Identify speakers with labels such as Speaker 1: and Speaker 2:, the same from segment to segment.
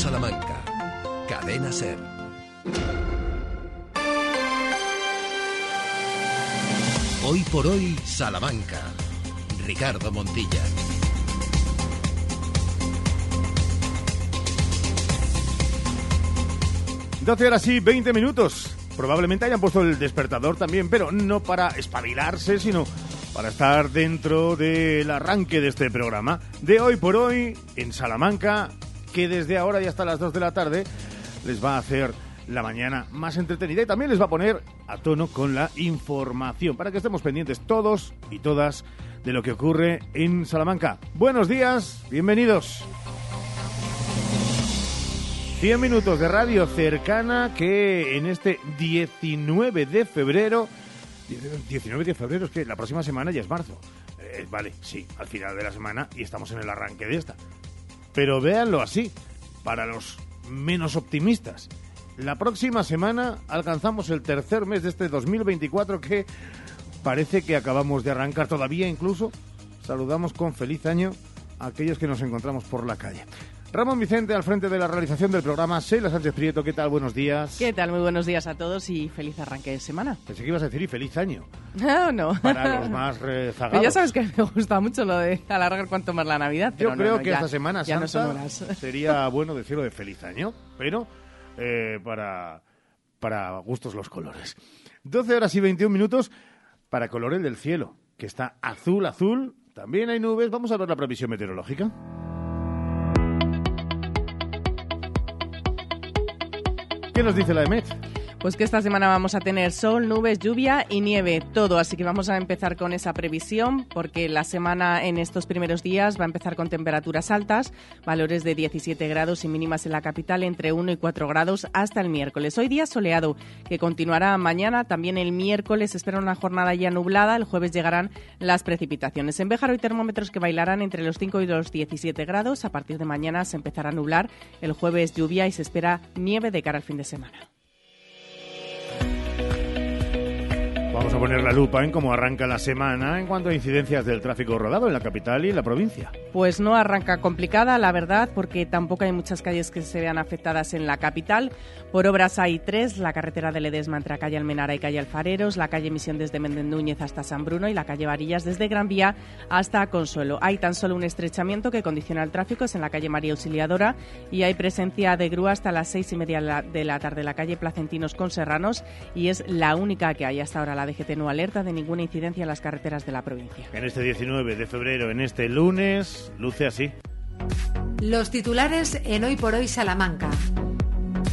Speaker 1: Salamanca. Cadena Ser. Hoy por hoy, Salamanca. Ricardo Montilla.
Speaker 2: 12 horas y 20 minutos. Probablemente hayan puesto el despertador también, pero no para espabilarse, sino para estar dentro del arranque de este programa. De hoy por hoy, en Salamanca, que desde ahora y hasta las 2 de la tarde les va a hacer la mañana más entretenida y también les va a poner a tono con la información para que estemos pendientes todos y todas de lo que ocurre en Salamanca. Buenos días, bienvenidos. 100 minutos de radio cercana que en este 19 de febrero 19 de febrero, es que la próxima semana ya es marzo. Eh, vale, sí, al final de la semana y estamos en el arranque de esta. Pero véanlo así, para los menos optimistas. La próxima semana alcanzamos el tercer mes de este 2024 que parece que acabamos de arrancar todavía incluso. Saludamos con feliz año a aquellos que nos encontramos por la calle. Ramón Vicente al frente de la realización del programa. Sheila Sánchez Prieto, ¿qué tal? Buenos días.
Speaker 3: ¿Qué tal? Muy buenos días a todos y feliz arranque de semana.
Speaker 2: Pensé que ibas a decir y feliz año.
Speaker 3: No, no.
Speaker 2: Para los más rezagados.
Speaker 3: ya sabes que me gusta mucho lo de alargar cuanto más la Navidad.
Speaker 2: Yo creo que
Speaker 3: ya,
Speaker 2: esta semana
Speaker 3: ya
Speaker 2: Santa
Speaker 3: no
Speaker 2: sería bueno decirlo de feliz año, pero eh, para, para gustos los colores. 12 horas y 21 minutos para colores del cielo, que está azul, azul. También hay nubes. Vamos a ver la previsión meteorológica. ¿Qué nos dice la EMET?
Speaker 3: Pues que esta semana vamos a tener sol, nubes, lluvia y nieve, todo. Así que vamos a empezar con esa previsión, porque la semana en estos primeros días va a empezar con temperaturas altas, valores de 17 grados y mínimas en la capital entre 1 y 4 grados hasta el miércoles. Hoy día soleado, que continuará mañana. También el miércoles espera una jornada ya nublada. El jueves llegarán las precipitaciones. En Béjar hay termómetros que bailarán entre los 5 y los 17 grados. A partir de mañana se empezará a nublar. El jueves lluvia y se espera nieve de cara al fin de semana.
Speaker 2: Vamos a poner la lupa en cómo arranca la semana en cuanto a incidencias del tráfico rodado en la capital y en la provincia.
Speaker 3: Pues no arranca complicada, la verdad, porque tampoco hay muchas calles que se vean afectadas en la capital. Por obras hay tres, la carretera de Ledesma entre calle Almenara y calle Alfareros, la calle Misión desde Méndez Núñez hasta San Bruno y la calle Varillas desde Gran Vía hasta Consuelo. Hay tan solo un estrechamiento que condiciona el tráfico, es en la calle María Auxiliadora y hay presencia de grúa hasta las seis y media de la tarde en la calle Placentinos con Serranos y es la única que hay hasta ahora la DGT no alerta de ninguna incidencia en las carreteras de la provincia.
Speaker 2: En este 19 de febrero, en este lunes, luce así.
Speaker 4: Los titulares en Hoy por Hoy Salamanca.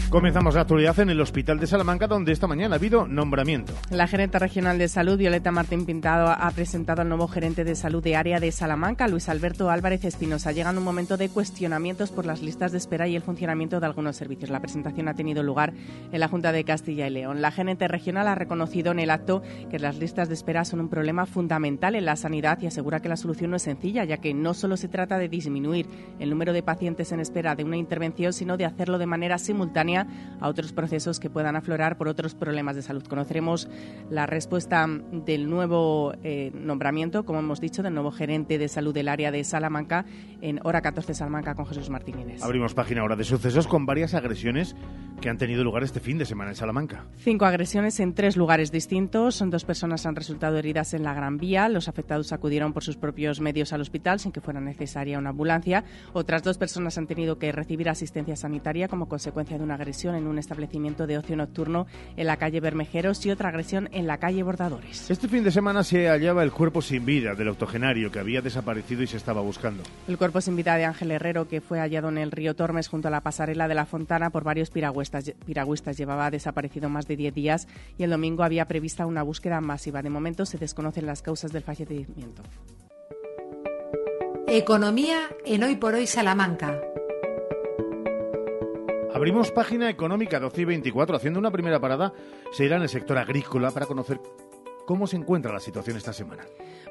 Speaker 2: Comenzamos la actualidad en el Hospital de Salamanca, donde esta mañana ha habido nombramiento.
Speaker 3: La gerente regional de salud, Violeta Martín Pintado, ha presentado al nuevo gerente de salud de área de Salamanca, Luis Alberto Álvarez Espinosa. Llega en un momento de cuestionamientos por las listas de espera y el funcionamiento de algunos servicios. La presentación ha tenido lugar en la Junta de Castilla y León. La gerente regional ha reconocido en el acto que las listas de espera son un problema fundamental en la sanidad y asegura que la solución no es sencilla, ya que no solo se trata de disminuir el número de pacientes en espera de una intervención, sino de hacerlo de manera simultánea a otros procesos que puedan aflorar por otros problemas de salud. Conoceremos la respuesta del nuevo eh, nombramiento, como hemos dicho, del nuevo gerente de salud del área de Salamanca en hora 14 Salamanca con Jesús Martínez.
Speaker 2: Abrimos página ahora de sucesos con varias agresiones que han tenido lugar este fin de semana en Salamanca.
Speaker 3: Cinco agresiones en tres lugares distintos. Dos personas han resultado heridas en la Gran Vía. Los afectados acudieron por sus propios medios al hospital sin que fuera necesaria una ambulancia. Otras dos personas han tenido que recibir asistencia sanitaria como consecuencia de una agresión en un establecimiento de ocio nocturno en la calle Bermejeros y otra agresión en la calle Bordadores.
Speaker 2: Este fin de semana se hallaba el cuerpo sin vida del octogenario que había desaparecido y se estaba buscando.
Speaker 3: El cuerpo sin vida de Ángel Herrero, que fue hallado en el río Tormes junto a la pasarela de la Fontana por varios piragüistas. piragüistas. Llevaba desaparecido más de 10 días y el domingo había prevista una búsqueda masiva. De momento se desconocen las causas del fallecimiento.
Speaker 4: Economía en Hoy por Hoy Salamanca.
Speaker 2: Abrimos página económica 12 y 24. Haciendo una primera parada, se irá en el sector agrícola para conocer ¿Cómo se encuentra la situación esta semana?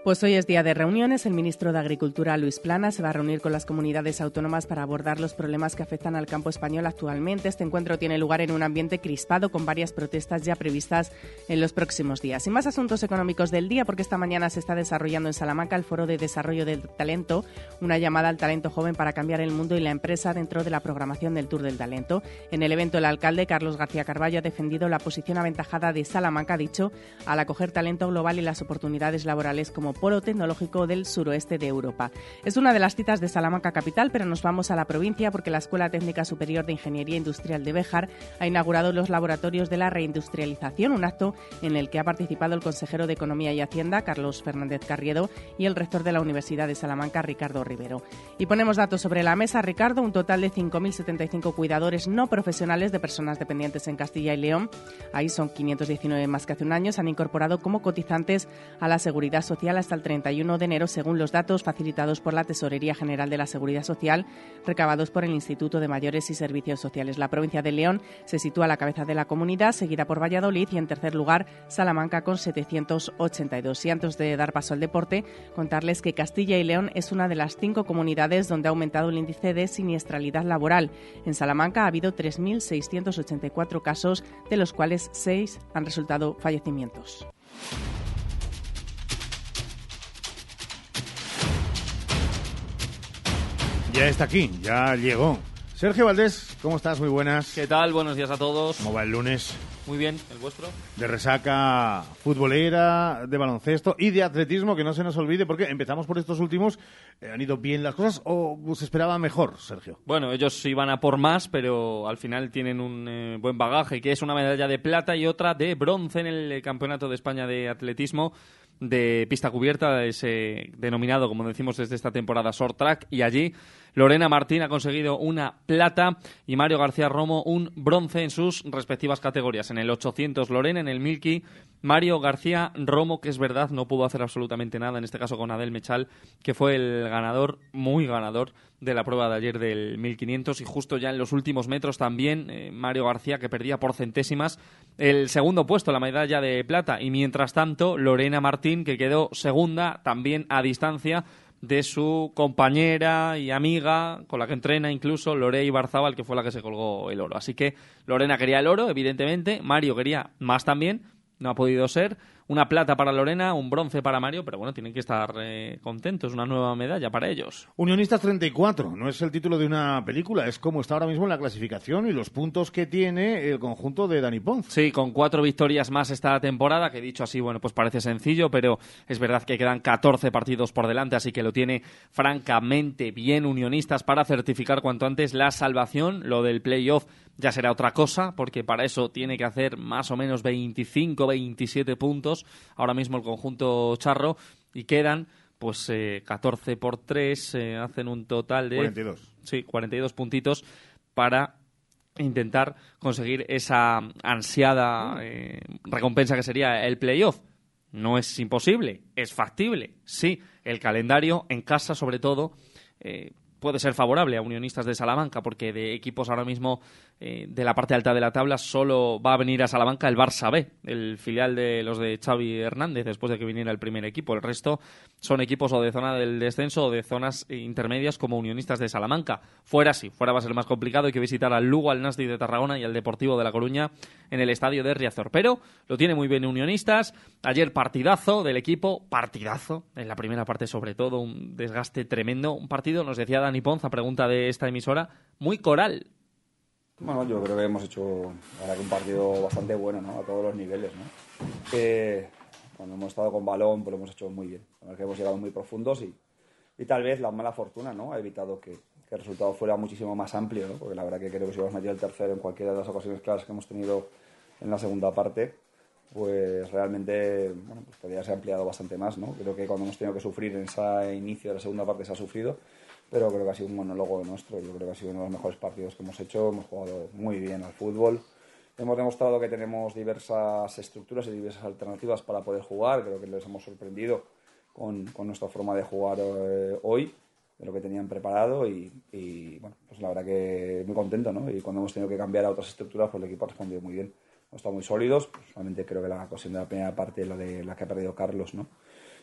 Speaker 3: Pues hoy es día de reuniones. El ministro de Agricultura, Luis Plana, se va a reunir con las comunidades autónomas para abordar los problemas que afectan al campo español actualmente. Este encuentro tiene lugar en un ambiente crispado con varias protestas ya previstas en los próximos días. Y más asuntos económicos del día, porque esta mañana se está desarrollando en Salamanca el Foro de Desarrollo del Talento, una llamada al talento joven para cambiar el mundo y la empresa dentro de la programación del Tour del Talento. En el evento, el alcalde Carlos García Carballo ha defendido la posición aventajada de Salamanca, dicho, al acoger talento global y las oportunidades laborales como polo tecnológico del suroeste de Europa. Es una de las citas de Salamanca capital, pero nos vamos a la provincia porque la Escuela Técnica Superior de Ingeniería Industrial de Béjar ha inaugurado los laboratorios de la reindustrialización, un acto en el que ha participado el consejero de Economía y Hacienda, Carlos Fernández Carriedo, y el rector de la Universidad de Salamanca, Ricardo Rivero. Y ponemos datos sobre la mesa, Ricardo, un total de 5.075 cuidadores no profesionales de personas dependientes en Castilla y León, ahí son 519 más que hace un año, se han incorporado como cotizantes a la Seguridad Social hasta el 31 de enero, según los datos facilitados por la Tesorería General de la Seguridad Social, recabados por el Instituto de Mayores y Servicios Sociales. La provincia de León se sitúa a la cabeza de la comunidad, seguida por Valladolid y en tercer lugar Salamanca con 782. Y antes de dar paso al deporte, contarles que Castilla y León es una de las cinco comunidades donde ha aumentado el índice de siniestralidad laboral. En Salamanca ha habido 3.684 casos, de los cuales seis han resultado fallecimientos.
Speaker 2: Ya está aquí, ya llegó. Sergio Valdés, ¿cómo estás? Muy buenas.
Speaker 5: ¿Qué tal? Buenos días a todos.
Speaker 2: ¿Cómo va el lunes?
Speaker 5: Muy bien, ¿el vuestro?
Speaker 2: De resaca futbolera, de baloncesto y de atletismo, que no se nos olvide, porque empezamos por estos últimos. Eh, ¿Han ido bien las cosas o se esperaba mejor, Sergio?
Speaker 5: Bueno, ellos iban a por más, pero al final tienen un eh, buen bagaje, que es una medalla de plata y otra de bronce en el Campeonato de España de Atletismo de pista cubierta, ese denominado, como decimos desde esta temporada, short track, y allí Lorena Martín ha conseguido una plata y Mario García Romo un bronce en sus respectivas categorías. En el 800 Lorena, en el Milky Mario García Romo, que es verdad, no pudo hacer absolutamente nada, en este caso con Adel Mechal, que fue el ganador, muy ganador de la prueba de ayer del 1500 y justo ya en los últimos metros también eh, Mario García que perdía por centésimas el segundo puesto, la medalla de plata y mientras tanto Lorena Martín que quedó segunda también a distancia de su compañera y amiga, con la que entrena incluso, Lorey Barzabal, que fue la que se colgó el oro. Así que Lorena quería el oro, evidentemente, Mario quería más también, no ha podido ser, una plata para Lorena, un bronce para Mario, pero bueno, tienen que estar eh, contentos, una nueva medalla para ellos.
Speaker 2: Unionistas 34, no es el título de una película, es como está ahora mismo en la clasificación y los puntos que tiene el conjunto de Dani Pons.
Speaker 5: Sí, con cuatro victorias más esta temporada, que dicho así, bueno, pues parece sencillo, pero es verdad que quedan 14 partidos por delante, así que lo tiene francamente bien Unionistas para certificar cuanto antes la salvación, lo del playoff ya será otra cosa, porque para eso tiene que hacer más o menos 25, 27 puntos, ahora mismo el conjunto charro, y quedan pues eh, 14 por 3, eh, hacen un total de...
Speaker 2: 42.
Speaker 5: Sí, 42 puntitos para intentar conseguir esa ansiada eh, recompensa que sería el playoff. No es imposible, es factible, sí. El calendario en casa, sobre todo, eh, puede ser favorable a Unionistas de Salamanca, porque de equipos ahora mismo eh, de la parte alta de la tabla solo va a venir a Salamanca el Barça B, el filial de los de Xavi Hernández, después de que viniera el primer equipo. El resto son equipos o de zona del descenso o de zonas intermedias como Unionistas de Salamanca. Fuera sí, fuera va a ser más complicado, hay que visitar al Lugo, al Nasdi de Tarragona y al Deportivo de La Coruña en el estadio de Riazor. Pero lo tiene muy bien Unionistas. Ayer partidazo del equipo, partidazo, en la primera parte sobre todo, un desgaste tremendo. Un partido, nos decía Dani Ponza, pregunta de esta emisora, muy coral,
Speaker 6: bueno, yo creo que hemos hecho un partido bastante bueno ¿no? a todos los niveles. ¿no? Que cuando hemos estado con balón pues lo hemos hecho muy bien. La que hemos llegado muy profundos y, y tal vez la mala fortuna ¿no? ha evitado que, que, el resultado fuera muchísimo más amplio, ¿no? porque la verdad que creo que si hubiéramos metido el tercero en cualquiera de las ocasiones claras que hemos tenido en la segunda parte, pues realmente bueno, pues podría ser ampliado bastante más. ¿no? Creo que cuando hemos tenido que sufrir en ese inicio de la segunda parte se ha sufrido pero creo que ha sido un monólogo nuestro. Yo creo que ha sido uno de los mejores partidos que hemos hecho. Hemos jugado muy bien al fútbol. Hemos demostrado que tenemos diversas estructuras y diversas alternativas para poder jugar. Creo que les hemos sorprendido con, con nuestra forma de jugar eh, hoy, de lo que tenían preparado. Y, y, bueno, pues la verdad que muy contento, ¿no? Y cuando hemos tenido que cambiar a otras estructuras, pues el equipo ha respondido muy bien. hemos estado muy sólidos. Pues, solamente creo que la ocasión de la primera parte, la de la que ha perdido Carlos, ¿no?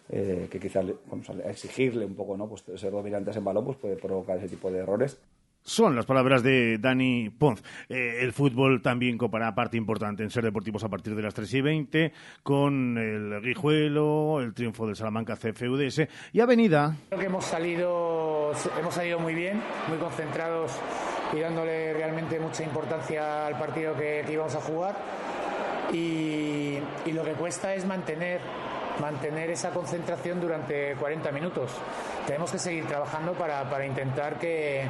Speaker 6: Eh, que quizás vamos a exigirle un poco, ¿no? Pues ser dominantes en balón, pues puede provocar ese tipo de errores.
Speaker 2: Son las palabras de Dani Ponz. Eh, el fútbol también copará parte importante en ser deportivos a partir de las 3 y 20, con el Guijuelo, el triunfo del Salamanca CFUDS y Avenida.
Speaker 7: Creo que hemos salido, hemos salido muy bien, muy concentrados y dándole realmente mucha importancia al partido que, íbamos a jugar. Y, y lo que cuesta es mantener mantener esa concentración durante 40 minutos. Tenemos que seguir trabajando para, para intentar que,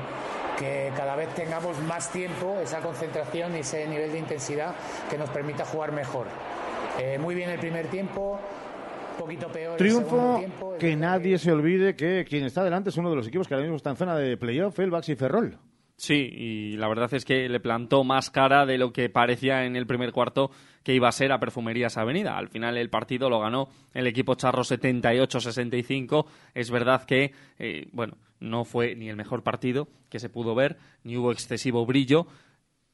Speaker 7: que cada vez tengamos más tiempo, esa concentración y ese nivel de intensidad que nos permita jugar mejor. Eh, muy bien el primer tiempo, poquito peor
Speaker 2: Triunfo
Speaker 7: tiempo,
Speaker 2: que nadie se olvide que quien está delante es uno de los equipos que ahora mismo está en zona de playoff, el Baxi Ferrol.
Speaker 5: Sí, y la verdad es que le plantó más cara de lo que parecía en el primer cuarto que iba a ser a Perfumerías Avenida. Al final el partido lo ganó el equipo charro 78-65. Es verdad que, eh, bueno, no fue ni el mejor partido que se pudo ver, ni hubo excesivo brillo,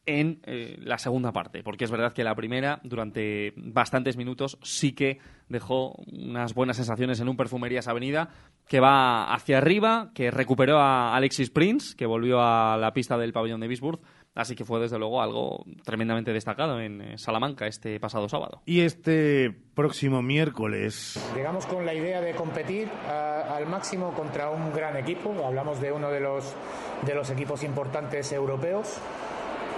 Speaker 5: en eh, la segunda parte, porque es verdad que la primera, durante bastantes minutos, sí que dejó unas buenas sensaciones en un Perfumerías Avenida que va hacia arriba, que recuperó a Alexis Prince, que volvió a la pista del pabellón de Bisburg, así que fue desde luego algo tremendamente destacado en eh, Salamanca este pasado sábado.
Speaker 2: Y este próximo miércoles.
Speaker 7: Llegamos con la idea de competir al máximo contra un gran equipo, hablamos de uno de los, de los equipos importantes europeos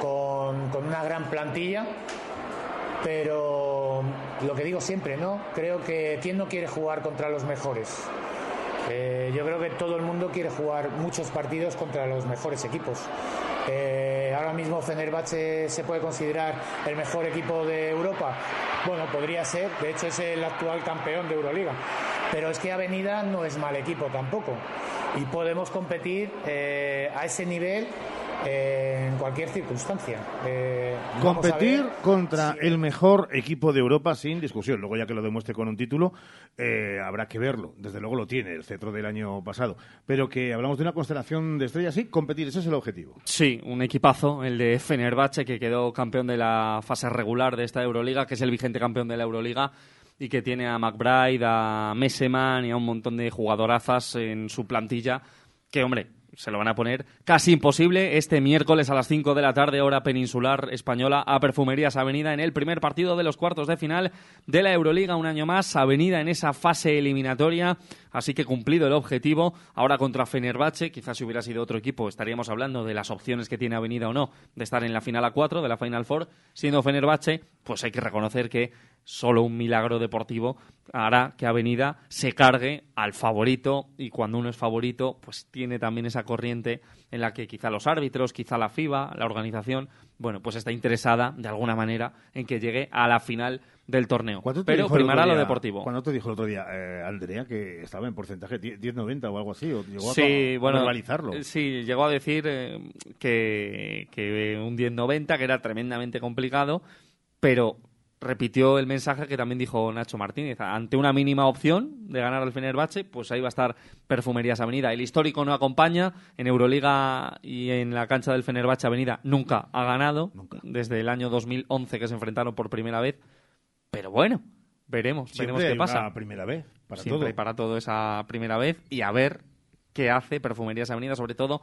Speaker 7: con, una gran plantilla, pero lo que digo siempre, ¿no? Creo que ¿quién no quiere jugar contra los mejores? Eh, yo creo que todo el mundo quiere jugar muchos partidos contra los mejores equipos. Eh, ahora mismo Fenerbahce se puede considerar el mejor equipo de Europa. Bueno, podría ser, de hecho es el actual campeón de Euroliga. Pero es que Avenida no es mal equipo tampoco. Y podemos competir eh, a ese nivel en cualquier circunstancia.
Speaker 2: Eh, Competir contra el mejor equipo de Europa sin discusión. Luego, ya que lo demuestre con un título, eh, habrá que verlo. Desde luego lo tiene, el cetro del año pasado. Pero que hablamos de una constelación de estrellas, sí, competir, ese es el objetivo.
Speaker 5: Sí, un equipazo, el de Fenerbahce, que quedó campeón de la fase regular de esta Euroliga, que es el vigente campeón de la Euroliga y que tiene a McBride, a Messeman y a un montón de jugadorazas en su plantilla que, hombre, se lo van a poner casi imposible este miércoles a las 5 de la tarde, hora peninsular española, a Perfumerías Avenida en el primer partido de los cuartos de final de la Euroliga. Un año más, Avenida en esa fase eliminatoria. Así que cumplido el objetivo. Ahora contra Fenerbahce, quizás si hubiera sido otro equipo, estaríamos hablando de las opciones que tiene Avenida o no de estar en la final a 4, de la Final Four. Siendo Fenerbahce, pues hay que reconocer que solo un milagro deportivo hará que Avenida se cargue al favorito y cuando uno es favorito, pues tiene también esa corriente en la que quizá los árbitros, quizá la FIBA, la organización, bueno, pues está interesada de alguna manera en que llegue a la final del torneo. Pero primará lo deportivo.
Speaker 2: ¿Cuándo te dijo el otro día, eh, Andrea, que estaba en porcentaje 10-90 o algo así? ¿O llegó
Speaker 5: sí,
Speaker 2: a,
Speaker 5: bueno,
Speaker 2: eh,
Speaker 5: Sí, llegó a decir eh, que, que un 10-90, que era tremendamente complicado, pero repitió el mensaje que también dijo Nacho Martínez. Ante una mínima opción de ganar al Fenerbahce, pues ahí va a estar Perfumerías Avenida. El histórico no acompaña. En Euroliga y en la cancha del Fenerbahce Avenida nunca ha ganado. Desde el año 2011 que se enfrentaron por primera vez. Pero bueno, veremos, veremos qué pasa.
Speaker 2: primera vez para
Speaker 5: Siempre
Speaker 2: todo.
Speaker 5: para todo esa primera vez y a ver qué hace Perfumerías Avenida, sobre todo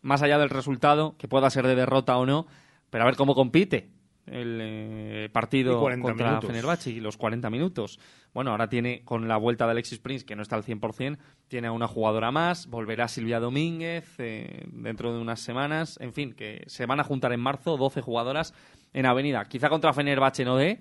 Speaker 5: más allá del resultado, que pueda ser de derrota o no, pero a ver cómo compite el eh, partido contra Fenerbahce y los 40 minutos. Bueno, ahora tiene con la vuelta de Alexis Prince, que no está al 100%, tiene a una jugadora más, volverá Silvia Domínguez eh, dentro de unas semanas, en fin, que se van a juntar en marzo 12 jugadoras en Avenida. Quizá contra Fenerbahce no dé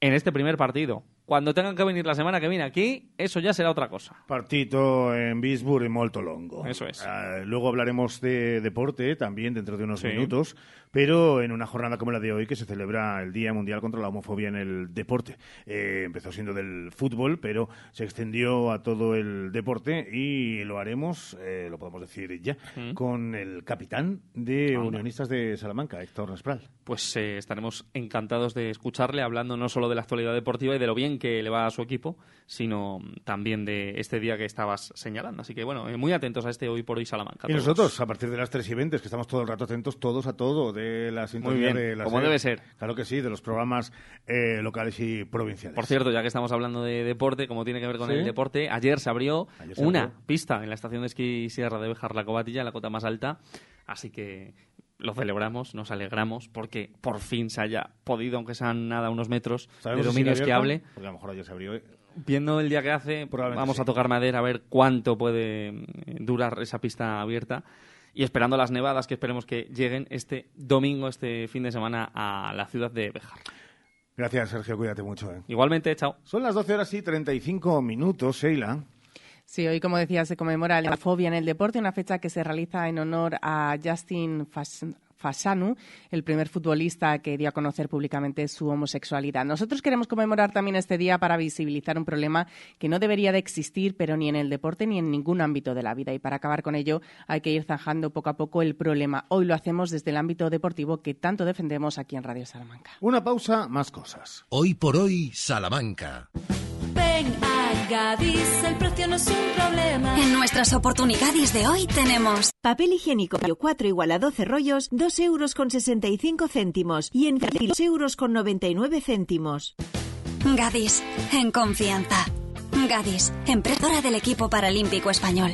Speaker 5: en este primer partido, cuando tengan que venir la semana que viene aquí, eso ya será otra cosa.
Speaker 2: Partito en Bisburg y molto longo.
Speaker 5: Eso es.
Speaker 2: Ah, luego hablaremos de deporte también dentro de unos minutos, pero en una jornada como la de hoy que se celebra el Día Mundial contra la Homofobia en el Deporte. Eh, empezó siendo del fútbol, pero se extendió a todo el deporte y lo haremos, eh, lo podemos decir ya, mm. con el capitán de Unionistas de Salamanca, Héctor Nespral.
Speaker 5: Pues eh, estaremos encantados de escucharle hablando no solo de la actualidad deportiva y de lo bien que le va a su equipo, sino también de este día que estabas señalando. Así que bueno, eh, muy atentos a este hoy por hoy Salamanca.
Speaker 2: Y nosotros, a partir de las 3 y 20, que estamos todo el rato atentos todos a todo. De de la sintonía
Speaker 5: Muy bien,
Speaker 2: de la
Speaker 5: como debe ser.
Speaker 2: Claro que sí, de los programas eh, locales y provinciales.
Speaker 5: Por cierto, ya que estamos hablando de deporte, como tiene que ver con
Speaker 2: Sí.
Speaker 5: el deporte, ayer se abrió
Speaker 2: Ayer se
Speaker 5: una
Speaker 2: abrió.
Speaker 5: pista en la estación de esquí Sierra de Bejar, la Cobatilla, la cota más alta. Así que lo celebramos, nos alegramos, porque por fin se haya podido, aunque sean nada unos metros, de
Speaker 2: ¿Sabemos si
Speaker 5: dominio
Speaker 2: sigue abierto?
Speaker 5: esquiable.
Speaker 2: Porque a lo mejor ayer se abrió. ¿eh?
Speaker 5: Viendo el día que hace,
Speaker 2: Probablemente
Speaker 5: vamos
Speaker 2: sí.
Speaker 5: a tocar madera a ver cuánto puede durar esa pista abierta. Y esperando las nevadas que esperemos que lleguen este domingo, este fin de semana, a la ciudad de Bejar.
Speaker 2: Gracias, Sergio. Cuídate mucho. ¿eh?
Speaker 5: Igualmente, chao.
Speaker 2: Son las 12 horas y 35 minutos, Sheila.
Speaker 3: Sí, hoy, como decía, se conmemora la fobia en el deporte, una fecha que se realiza en honor a Justin Fas- Fasanu, el primer futbolista que dio a conocer públicamente su homosexualidad. Nosotros queremos conmemorar también este día para visibilizar un problema que no debería de existir, pero ni en el deporte ni en ningún ámbito de la vida. Y para acabar con ello hay que ir zanjando poco a poco el problema. Hoy lo hacemos desde el ámbito deportivo que tanto defendemos aquí en Radio Salamanca.
Speaker 2: Una pausa, más cosas.
Speaker 1: Hoy por hoy, Salamanca.
Speaker 8: Gadis, el precio no es un problema.
Speaker 9: En nuestras oportunidades de hoy tenemos
Speaker 10: Papel higiénico 4 igual a 12 rollos, 2 euros con 65 céntimos y en 2 euros con 99 céntimos.
Speaker 9: Gadis, en confianza. Gadis, emprendedora del equipo paralímpico español.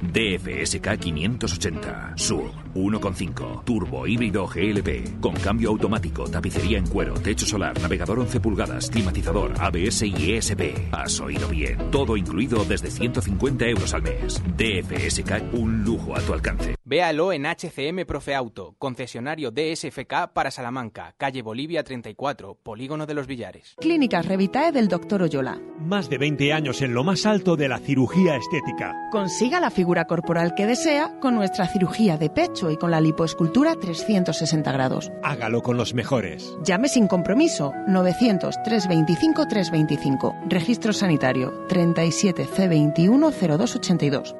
Speaker 11: DFSK 580 Sur 1.5 Turbo híbrido GLP con cambio automático, tapicería en cuero, techo solar, navegador 11 pulgadas, climatizador, ABS y ESP. Has oído bien. Todo incluido desde 150 euros al mes. DFSK, un lujo a tu alcance.
Speaker 12: Véalo en HCM Profe Auto, concesionario DSFK para Salamanca, calle Bolivia 34, Polígono de los Villares.
Speaker 13: Clínicas Revitae del Dr. Oyola.
Speaker 14: Más de 20 años en lo más alto de la cirugía estética.
Speaker 13: Consiga la figura corporal que desea con nuestra cirugía de pecho y con la lipoescultura 360 grados.
Speaker 14: Hágalo con los mejores.
Speaker 13: Llame sin compromiso 900 325 325. Registro sanitario 37 C21 0282.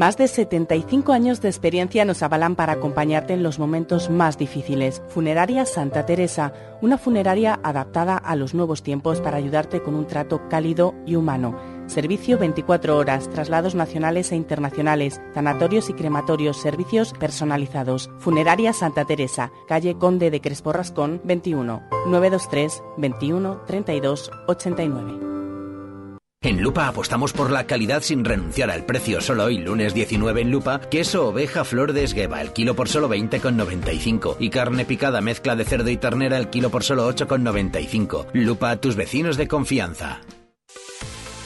Speaker 3: Más de 75 años de experiencia nos avalan para acompañarte en los momentos más difíciles. Funeraria Santa Teresa, una funeraria adaptada a los nuevos tiempos para ayudarte con un trato cálido y humano. Servicio 24 horas, traslados nacionales e internacionales, sanatorios y crematorios, servicios personalizados. Funeraria Santa Teresa, calle Conde de Crespo Rascón, 21 923 21 32 89.
Speaker 15: En Lupa apostamos por la calidad sin renunciar al precio. Solo hoy, lunes 19 en Lupa, queso oveja flor de esgueva, el kilo por solo 20,95. Y carne picada mezcla de cerdo y ternera, el kilo por solo 8,95. Lupa, tus vecinos de confianza.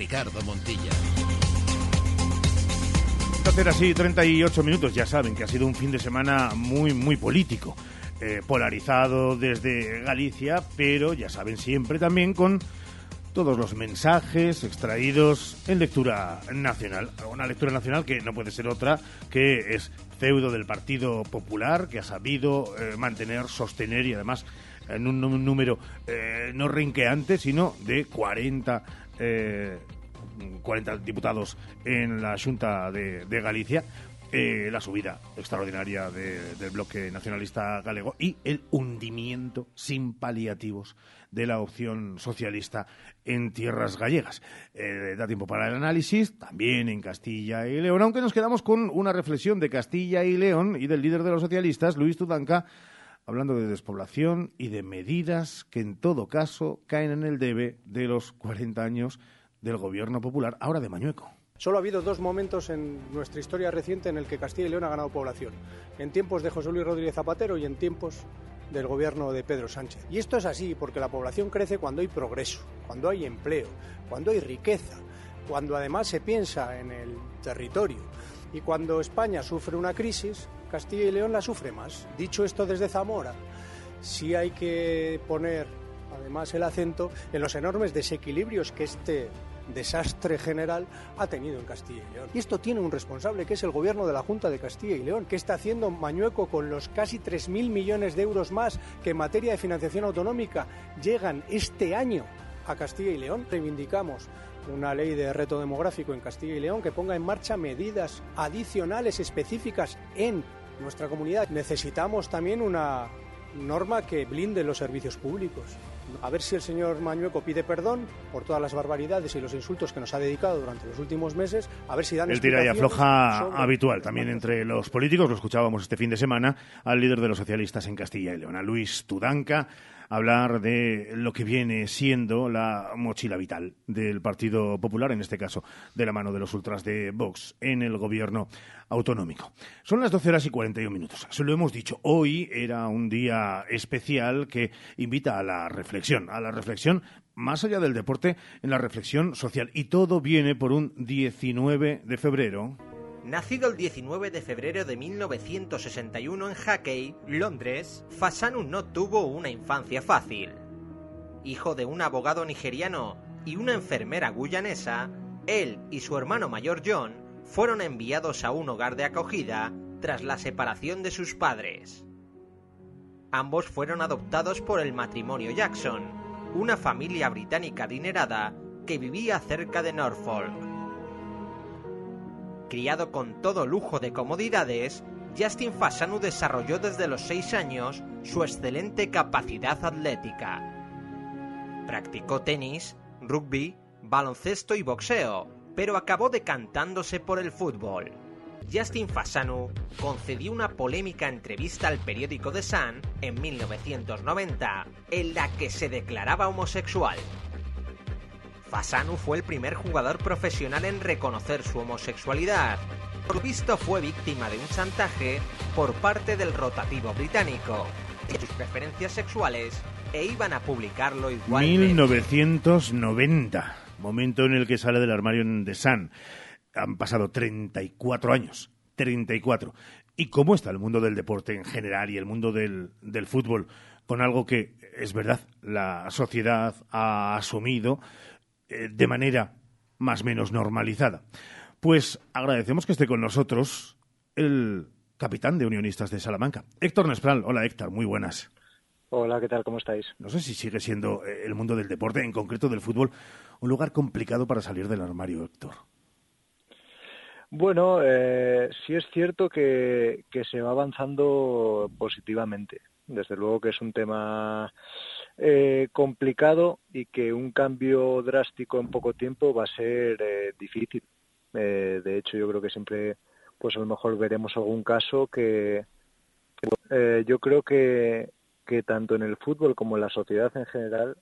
Speaker 1: Ricardo Montilla.
Speaker 2: Hacer así 38 minutos, ya saben que ha sido un fin de semana muy, muy político. Eh, polarizado desde Galicia, pero ya saben siempre también con todos los mensajes extraídos en lectura nacional. Una lectura nacional que no puede ser otra que es feudo del Partido Popular, que ha sabido eh, mantener, sostener y además en un, número eh, no rinqueante, sino de 40 eh, 40 diputados en la Junta de, Galicia, eh, la subida extraordinaria de- del bloque nacionalista galego y el hundimiento sin paliativos de la opción socialista en tierras gallegas. Eh, da tiempo para el análisis, también en Castilla y León, aunque nos quedamos con una reflexión de Castilla y León y del líder de los socialistas, Luis Tudanca, hablando de despoblación y de medidas que en todo caso caen en el debe de los 40 años del gobierno popular, ahora de Mañueco.
Speaker 16: Solo ha habido dos momentos en nuestra historia reciente en el que Castilla y León ha ganado población. En tiempos de José Luis Rodríguez Zapatero y en tiempos del gobierno de Pedro Sánchez. Y esto es así porque la población crece cuando hay progreso, cuando hay empleo, cuando hay riqueza, cuando además se piensa en el territorio. Y cuando España sufre una crisis, Castilla y León la sufre más. Dicho esto desde Zamora, sí hay que poner además el acento en los enormes desequilibrios que este desastre general ha tenido en Castilla y León. Y esto tiene un responsable, que es el gobierno de la Junta de Castilla y León, que está haciendo Mañueco con los casi 3.000 millones de euros más que en materia de financiación autonómica llegan este año a Castilla y León. Reivindicamos una ley de reto demográfico en Castilla y León que ponga en marcha medidas adicionales específicas en nuestra comunidad. Necesitamos también una norma que blinde los servicios públicos. A ver si el señor Mañueco pide perdón por todas las barbaridades y los insultos que nos ha dedicado durante los últimos meses. A ver si dan
Speaker 2: El tira y afloja habitual también entre los políticos. Lo escuchábamos este fin de semana al líder de los socialistas en Castilla y León, a Luis Tudanca hablar de lo que viene siendo la mochila vital del Partido Popular, en este caso de la mano de los ultras de Vox en el gobierno autonómico. Son las 12 horas y 41 minutos. Se lo hemos dicho, hoy era un día especial que invita a la reflexión, a la reflexión más allá del deporte, en la reflexión social. Y todo viene por un 19 de febrero.
Speaker 17: Nacido el 19 de febrero de 1961 en Hackney, Londres, Fasanu no tuvo una infancia fácil. Hijo de un abogado nigeriano y una enfermera guyanesa, él y su hermano mayor John fueron enviados a un hogar de acogida tras la separación de sus padres. Ambos fueron adoptados por el matrimonio Jackson, una familia británica adinerada que vivía cerca de Norfolk. Criado con todo lujo de comodidades, Justin Fasanu desarrolló desde los 6 años su excelente capacidad atlética. Practicó tenis, rugby, baloncesto y boxeo, pero acabó decantándose por el fútbol. Justin Fasanu concedió una polémica entrevista al periódico The Sun en 1990 en la que se declaraba homosexual. Fasanu fue el primer jugador profesional en reconocer su homosexualidad. Por visto fue víctima de un chantaje por parte del rotativo británico de sus preferencias sexuales e iban a publicarlo igualmente.
Speaker 2: 1990, momento en el que sale del armario en The Sun. Han pasado 34 años, 34. ¿Y cómo está el mundo del deporte en general y el mundo del, del fútbol con algo que, es verdad, la sociedad ha asumido, eh, de manera más o menos normalizada. Pues agradecemos que esté con nosotros el capitán de Unionistas de Salamanca, Héctor Nespral. Hola Héctor, muy buenas.
Speaker 18: Hola, ¿qué tal? ¿Cómo estáis?
Speaker 2: No sé si sigue siendo eh, el mundo del deporte, en concreto del fútbol, un lugar complicado para salir del armario, Héctor.
Speaker 18: Bueno, eh, sí es cierto que, que se va avanzando positivamente. Desde luego que es un tema eh, complicado y que un cambio drástico en poco tiempo va a ser eh, difícil. Eh, de hecho, yo creo que siempre, pues a lo mejor veremos algún caso que, eh, yo creo que, que tanto en el fútbol como en la sociedad en general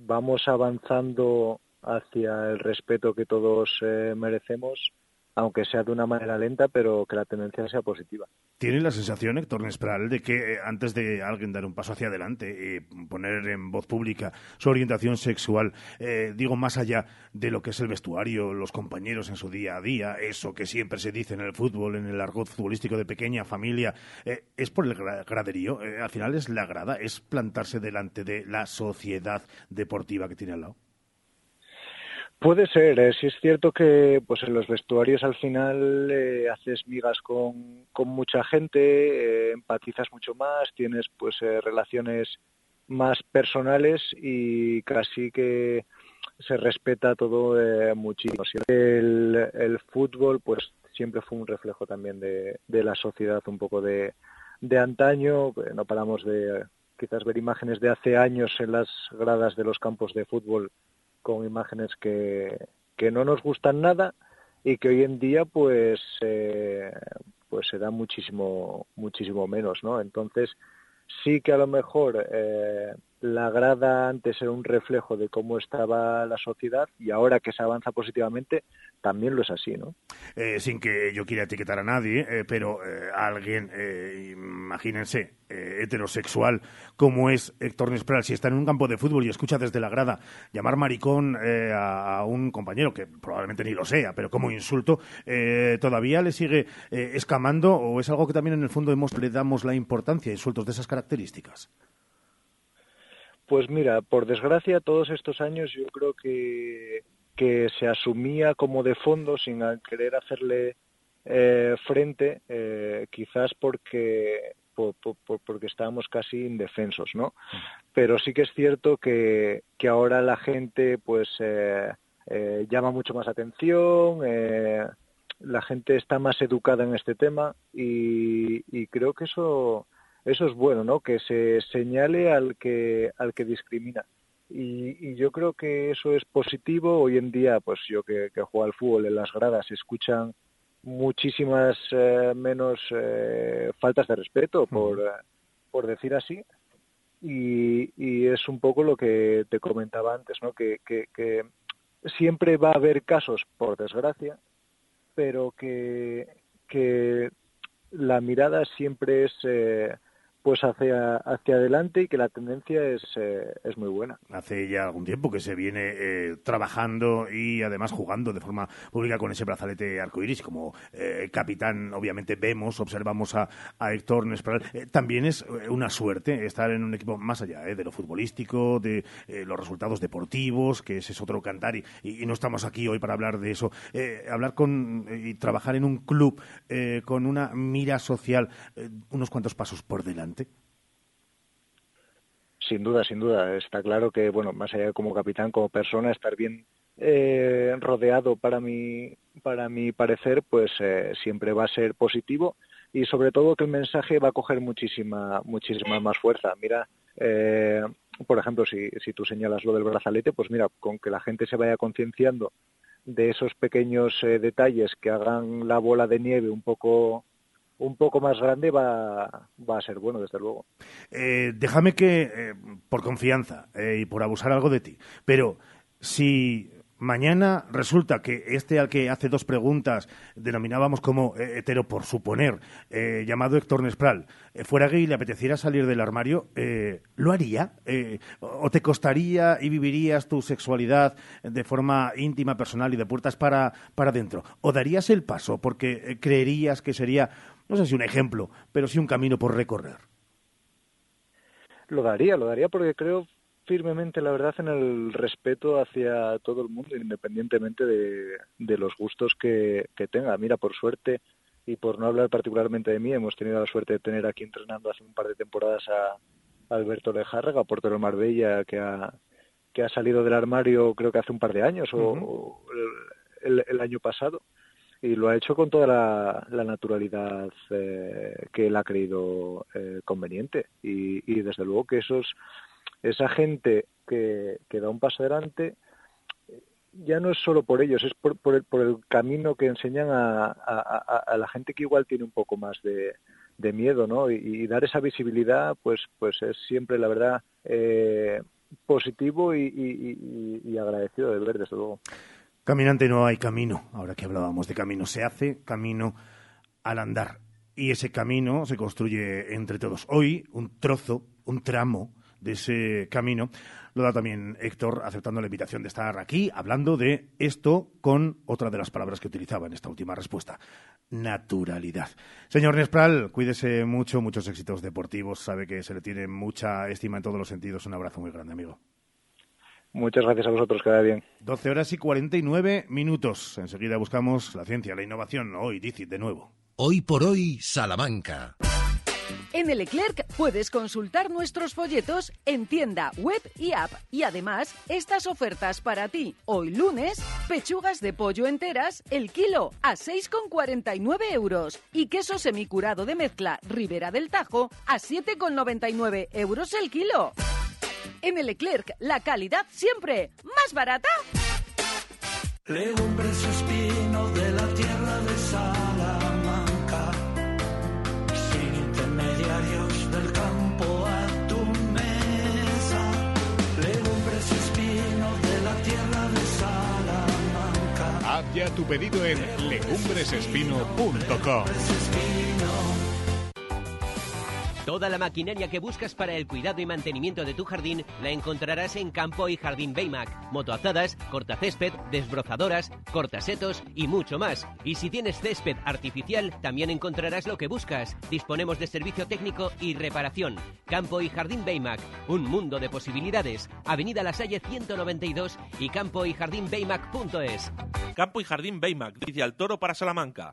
Speaker 18: vamos avanzando hacia el respeto que todos merecemos aunque sea de una manera lenta, pero que la tendencia sea positiva.
Speaker 2: ¿Tiene la sensación, Héctor Nespral, de que eh, antes de alguien dar un paso hacia adelante y poner en voz pública su orientación sexual, eh, digo, más allá de lo que es el vestuario, los compañeros en su día a día, eso que siempre se dice en el fútbol, en el argot futbolístico de pequeña familia, eh, es por el graderío? Al final es la grada, es plantarse delante de la sociedad deportiva que tiene al lado.
Speaker 18: Puede ser, eh, sí es cierto que pues en los vestuarios al final eh, haces migas con, mucha gente, eh, empatizas mucho más, tienes pues eh, relaciones más personales y casi que se respeta todo muchísimo. El, fútbol pues siempre fue un reflejo también de, la sociedad un poco de, antaño, no paramos de quizás ver imágenes de hace años en las gradas de los campos de fútbol con imágenes que, que no nos gustan nada y que hoy en día pues eh, pues se da muchísimo muchísimo menos no entonces sí que a lo mejor eh, la grada antes era un reflejo de cómo estaba la sociedad y ahora que se avanza positivamente también lo es así, ¿no?
Speaker 2: Eh, sin que yo quiera etiquetar a nadie, eh, pero eh, alguien, imagínense, heterosexual como es Héctor Nespral, si está en un campo de fútbol y escucha desde la grada llamar maricón a, un compañero, que probablemente ni lo sea, pero como insulto, ¿todavía le sigue escamando o es algo que también en el fondo hemos, le damos la importancia a insultos de esas características?
Speaker 18: Pues mira, por desgracia, todos estos años yo creo que, se asumía como de fondo sin querer hacerle eh, frente, eh, quizás porque porque estábamos casi indefensos, ¿no? Pero sí que es cierto que, que ahora la gente, pues, eh, llama mucho más atención, la gente está más educada en este tema y creo que eso eso es bueno, ¿no? Que se señale al que al que discrimina. Y, yo creo que eso es positivo. Hoy en día, pues yo que, juego al fútbol en las gradas, se escuchan muchísimas eh, menos eh, faltas de respeto, por, eh, por decir así. Y, y, es un poco lo que te comentaba antes, ¿no? Que, que, que siempre va a haber casos, por desgracia, pero que, que la mirada siempre es pues hacia, hacia adelante y que la tendencia es, eh, es muy buena.
Speaker 2: Hace ya algún tiempo que se viene eh, trabajando y además jugando de forma pública con ese brazalete arcoiris. Como eh, capitán, obviamente vemos, observamos a, a Héctor Nespral. también es una suerte estar en un equipo más allá de lo futbolístico, de los resultados deportivos, que ese es otro cantar y, y, no estamos aquí hoy para hablar de eso. hablar con y trabajar en un club con una mira social unos cuantos pasos por delante
Speaker 18: sin duda, sin duda. Está claro que, bueno, más allá como capitán, como persona, estar bien eh, rodeado para mi, para mi parecer, pues eh, siempre va a ser positivo y sobre todo que el mensaje va a coger muchísima, muchísima más fuerza. Mira, eh, por ejemplo, si, si tú señalas lo del brazalete, pues mira, con que la gente se vaya concienciando de esos pequeños detalles que hagan la bola de nieve un poco un poco más grande va, va a ser bueno, desde luego.
Speaker 2: Eh, déjame que, eh, por confianza eh, y por abusar algo de ti, pero si mañana resulta que este al que hace dos preguntas denominábamos como hetero por suponer, llamado Héctor Nespral, fuera gay y le apeteciera salir del armario, ¿lo haría? ¿O te costaría y vivirías tu sexualidad de forma íntima, personal y de puertas para, para adentro? ¿O darías el paso porque creerías que sería no sé si un ejemplo, pero sí un camino por recorrer.
Speaker 18: Lo daría, lo daría porque creo firmemente, la verdad, en el respeto hacia todo el mundo, independientemente de, los gustos que, tenga. Mira, por suerte, y por no hablar particularmente de mí, hemos tenido la suerte de tener aquí entrenando hace un par de temporadas a Alberto Lejárraga, portero Marbella, que ha, que ha salido del armario creo que hace un par de años o, el, año pasado y lo ha hecho con toda la, naturalidad eh, que él ha creído eh, conveniente. Y, desde luego que esos esa gente que, que, da un paso adelante ya no es solo por ellos es por, el, por el, camino que enseñan a, a, la gente que igual tiene un poco más de, de miedo no y, dar esa visibilidad pues pues es siempre la verdad eh, positivo y agradecido de ver desde luego
Speaker 2: Caminante no hay camino. Ahora que hablábamos de camino, se hace camino al andar. Y ese camino se construye entre todos. Hoy, un trozo, un tramo de ese camino lo da también Héctor, aceptando la invitación de estar aquí, hablando de esto con otra de las palabras que utilizaba en esta última respuesta, naturalidad. Señor Nespral, cuídese mucho, muchos éxitos deportivos, sabe que se le tiene mucha estima en todos los sentidos. Un abrazo muy grande, amigo.
Speaker 18: Muchas gracias a vosotros, vaya bien.
Speaker 2: 12 horas y 49 minutos. Enseguida buscamos la ciencia, la innovación. Hoy, dice de nuevo.
Speaker 1: Hoy por hoy, Salamanca.
Speaker 19: En el Leclerc puedes consultar nuestros folletos en tienda, web y app. Y además, estas ofertas para ti. Hoy lunes, pechugas de pollo enteras, el kilo a 6,49 euros. Y queso semicurado de mezcla Ribera del Tajo a 7,99 euros el kilo. En el Leclerc, la calidad siempre más barata.
Speaker 20: Legumbres espinos de la tierra de Salamanca, sin intermediarios del campo a tu mesa. Legumbres espinos de la tierra de Salamanca.
Speaker 21: Haz ya tu pedido en legumbresespino.com.
Speaker 22: Toda la maquinaria que buscas para el cuidado y mantenimiento de tu jardín la encontrarás en Campo y Jardín Baymac. Motoazadas, cortacésped, desbrozadoras, cortasetos y mucho más. Y si tienes césped artificial, también encontrarás lo que buscas. Disponemos de servicio técnico y reparación. Campo y Jardín Baymac, un mundo de posibilidades. Avenida La Salle 192 y campo y jardín.
Speaker 23: Campo y Jardín Baymac, dice al toro para Salamanca.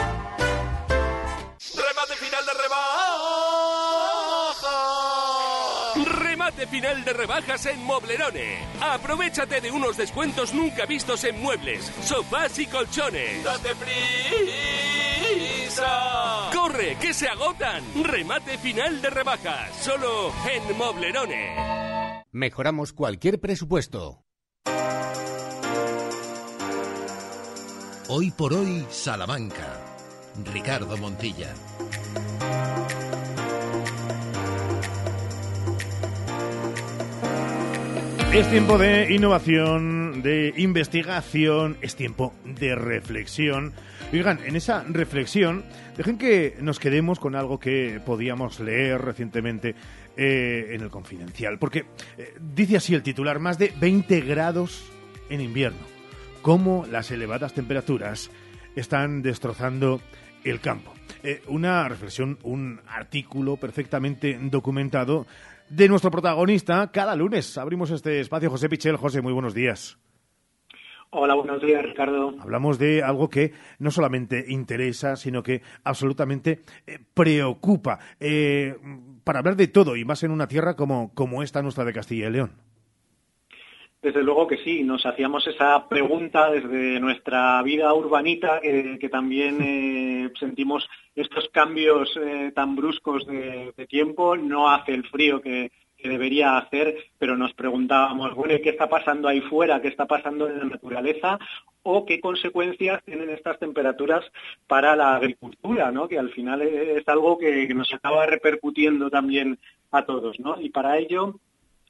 Speaker 24: Final de rebajas en Moblerone. Aprovechate de unos descuentos nunca vistos en muebles, sofás y colchones. ¡Date prisa! ¡Corre, que se agotan! Remate final de rebajas, solo en Moblerone.
Speaker 25: Mejoramos cualquier presupuesto.
Speaker 1: Hoy por hoy, Salamanca. Ricardo Montilla.
Speaker 2: Es tiempo de innovación, de investigación, es tiempo de reflexión. Oigan, en esa reflexión, dejen que nos quedemos con algo que podíamos leer recientemente eh, en el Confidencial, porque eh, dice así el titular, más de 20 grados en invierno. Cómo las elevadas temperaturas están destrozando el campo. Eh, una reflexión, un artículo perfectamente documentado de nuestro protagonista. Cada lunes abrimos este espacio. José Pichel, José, muy buenos días.
Speaker 26: Hola, buenos días, Ricardo.
Speaker 2: Hablamos de algo que no solamente interesa, sino que absolutamente eh, preocupa. Eh, para hablar de todo, y más en una tierra como, como esta nuestra de Castilla y León.
Speaker 26: Desde luego que sí, nos hacíamos esa pregunta desde nuestra vida urbanita, que también eh, sentimos estos cambios eh, tan bruscos de, de, tiempo, no hace el frío que, que, debería hacer, pero nos preguntábamos, bueno, ¿qué está pasando ahí fuera? ¿Qué está pasando en la naturaleza? ¿O qué consecuencias tienen estas temperaturas para la agricultura? ¿no? Que al final es algo que, que nos acaba repercutiendo también a todos. ¿no? Y para ello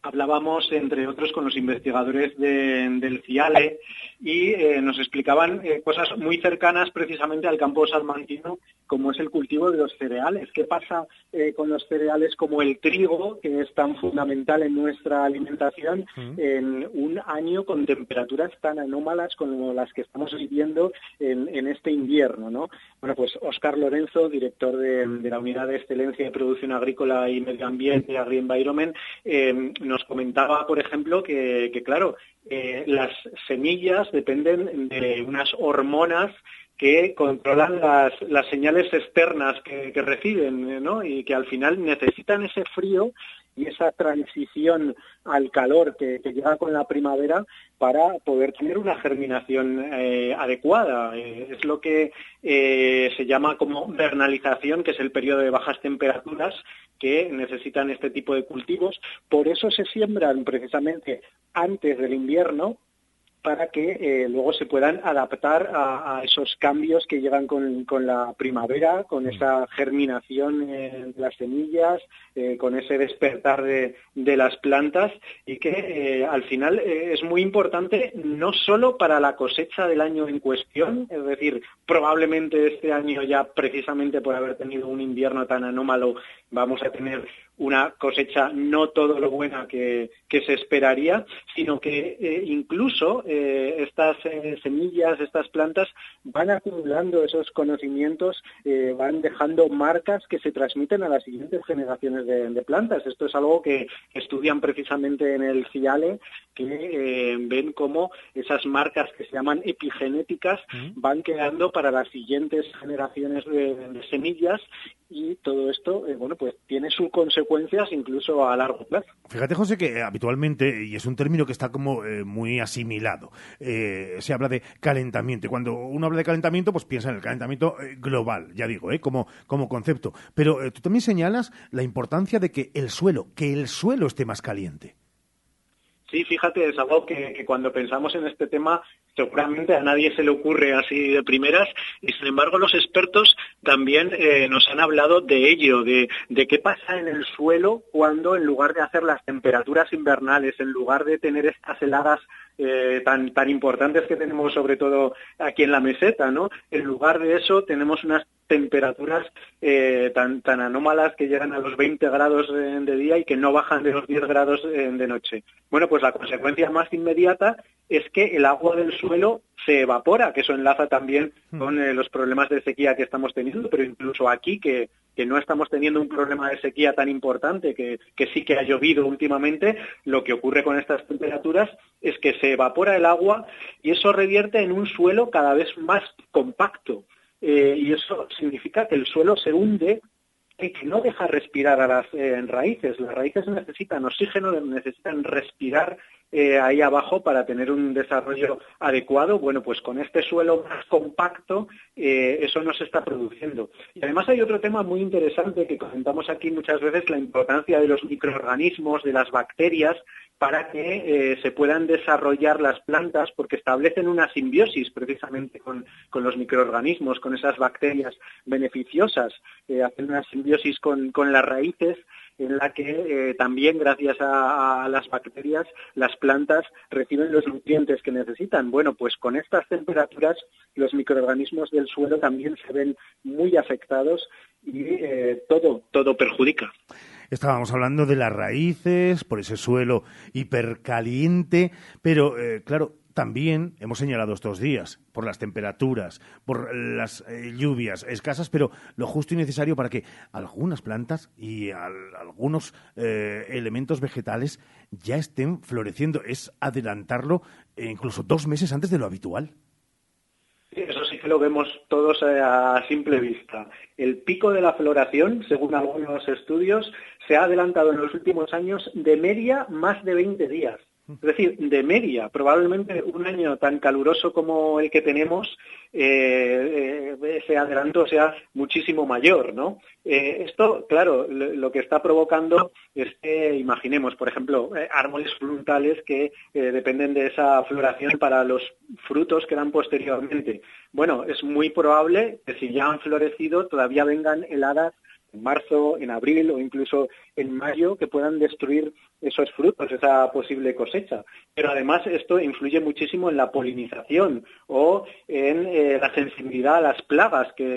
Speaker 26: hablábamos, entre otros, con los investigadores de, del CIALE y eh, nos explicaban eh, cosas muy cercanas precisamente al campo salmantino, como es el cultivo de los cereales. ¿Qué pasa eh, con los cereales como el trigo, que es tan fundamental en nuestra alimentación, en un año con temperaturas tan anómalas como las que estamos viviendo en, en este invierno? ¿no? Bueno, pues Oscar Lorenzo, director de, de, la Unidad de Excelencia de Producción Agrícola y Medio Ambiente, Agri Environment, nos comentaba, por ejemplo, que, que claro, las semillas dependen de unas hormonas que controlan las, las señales externas que, reciben. Y que al final necesitan ese frío y esa transición al calor que, que, llega con la primavera para poder tener una germinación eh, adecuada. Eh, es lo que eh, se llama como vernalización, que es el periodo de bajas temperaturas que necesitan este tipo de cultivos. Por eso se siembran precisamente antes del invierno para que eh, luego se puedan adaptar a, esos cambios que llegan con, con la primavera, con esa germinación eh, de las semillas, eh, con ese despertar de, de, las plantas y que al final es muy importante no solo para la cosecha del año en cuestión, es decir, probablemente este año ya precisamente por haber tenido un invierno tan anómalo vamos a tener una cosecha no todo lo buena que, que se esperaría, sino que eh, incluso eh, estas eh, semillas, estas plantas van acumulando esos conocimientos, van dejando marcas que se transmiten a las siguientes generaciones de, de plantas. Esto es algo que estudian precisamente en el CIALE, que ven cómo esas marcas que se llaman epigenéticas van quedando para las siguientes generaciones de, de semillas y todo esto, eh, bueno, pues tiene sus consecuencias incluso a largo plazo.
Speaker 2: Fíjate, José, que eh, habitualmente, y es un término que está como eh, muy asimilado, se habla de calentamiento. Cuando uno habla de calentamiento, pues piensa en el calentamiento global, ya digo, como, como concepto. Pero tú también señalas la importancia de que el suelo, que el suelo esté más caliente.
Speaker 26: Sí, fíjate, es algo que, cuando pensamos en este tema seguramente a nadie se le ocurre así de primeras y sin embargo los expertos también eh, nos han hablado de ello, de, qué pasa en el suelo cuando en lugar de hacer las temperaturas invernales, en lugar de tener estas heladas eh, tan, tan importantes que tenemos sobre todo aquí en la meseta, ¿no? En lugar de eso tenemos unas temperaturas eh, tan, tan anómalas que llegan a los 20 grados de día y que no bajan de los 10 grados de noche. Bueno, pues la consecuencia más inmediata es que el agua del suelo se evapora, que eso enlaza también hmm. con eh, los problemas de sequía que estamos teniendo, pero incluso aquí que, no estamos teniendo un problema de sequía tan importante, que, que, sí que ha llovido últimamente, lo que ocurre con estas temperaturas es que se evapora el agua y eso revierte en un suelo cada vez más compacto. Eh, y eso significa que el suelo se hunde y que no deja respirar a las eh, raíces. Las raíces necesitan oxígeno, necesitan respirar eh, ahí abajo para tener un desarrollo adecuado. Bueno, pues con este suelo más compacto eso no se está produciendo. Y además hay otro tema muy interesante que comentamos aquí muchas veces, la importancia de los microorganismos, de las bacterias, para que eh, se puedan desarrollar las plantas porque establecen una simbiosis precisamente con, los microorganismos, con esas bacterias beneficiosas, eh, hacen una simbiosis con, las raíces en la que eh, también gracias a, las bacterias las plantas reciben los nutrientes que necesitan. Bueno, pues con estas temperaturas los microorganismos del suelo también se ven muy afectados y todo, todo perjudica.
Speaker 2: Estábamos hablando de las raíces, por ese suelo hipercaliente, pero eh, claro, también hemos señalado estos días por las temperaturas, por las eh, lluvias escasas, pero lo justo y necesario para que algunas plantas y algunos eh, elementos vegetales ya estén floreciendo. Es adelantarlo incluso dos meses antes de lo habitual.
Speaker 26: Eso sí que lo vemos todos a simple vista. El pico de la floración, según algunos estudios, se ha adelantado en los últimos años de media más de 20 días. Es decir, de media, probablemente un año tan caluroso como el que tenemos, eh, eh, ese adelanto sea muchísimo mayor, ¿no? Eh, esto, claro, lo, que está provocando es que, imaginemos, por ejemplo, árboles frutales que dependen de esa floración para los frutos que dan posteriormente. Bueno, es muy probable que si ya han florecido todavía vengan heladas en marzo, en abril o incluso en mayo que puedan destruir esos frutos, esa posible cosecha. Pero además esto influye muchísimo en la polinización o en eh, la sensibilidad a las plagas que,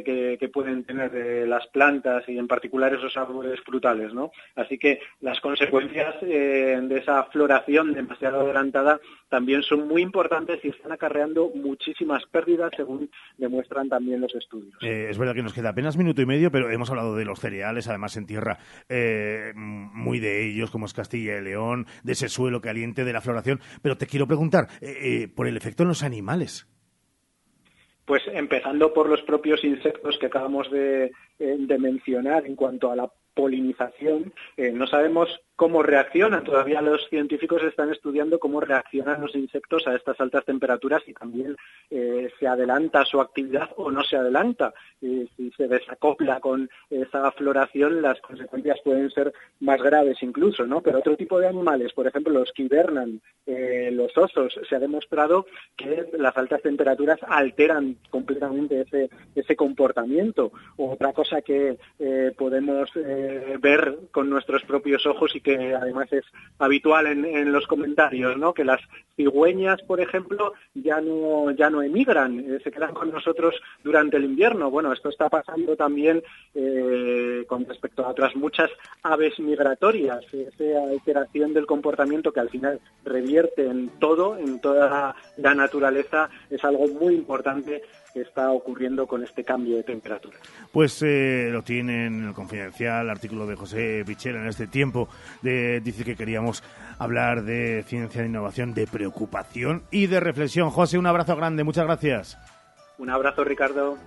Speaker 26: pueden tener eh, las plantas y en particular esos árboles frutales. ¿no? Así que las consecuencias eh, de esa floración demasiado adelantada también son muy importantes y están acarreando muchísimas pérdidas según demuestran también los estudios.
Speaker 2: es verdad que nos queda apenas minuto y medio, pero hemos hablado de los cereales, además en tierra muy de ellos, como es Castilla y León, de ese suelo caliente, de la floración. Pero te quiero preguntar, eh, eh, por el efecto en los animales.
Speaker 26: Pues empezando por los propios insectos que acabamos de, eh, de mencionar en cuanto a la polinización, no sabemos cómo reaccionan. Todavía los científicos están estudiando cómo reaccionan los insectos a estas altas temperaturas y también eh, se adelanta su actividad o no se adelanta. si se desacopla con esa floración, las consecuencias pueden ser más graves incluso. Pero otro tipo de animales, por ejemplo, los que hibernan, eh, los osos, se ha demostrado que las altas temperaturas alteran completamente ese, ese comportamiento. Otra cosa que eh, podemos ver con nuestros propios ojos y que además es habitual en, los comentarios, ¿no? Que las cigüeñas, por ejemplo, ya no ya no emigran, eh, se quedan con nosotros durante el invierno. Bueno, esto está pasando también eh, con respecto a otras muchas aves migratorias, esa alteración del comportamiento que al final revierte en todo, en toda la naturaleza, es algo muy importante que está ocurriendo con este cambio de temperatura.
Speaker 2: Pues eh, lo tienen en el confidencial artículo de José Pichel en este tiempo. De, dice que queríamos hablar de ciencia de innovación, de preocupación y de reflexión. José, un abrazo grande, muchas gracias.
Speaker 26: Un abrazo, Ricardo.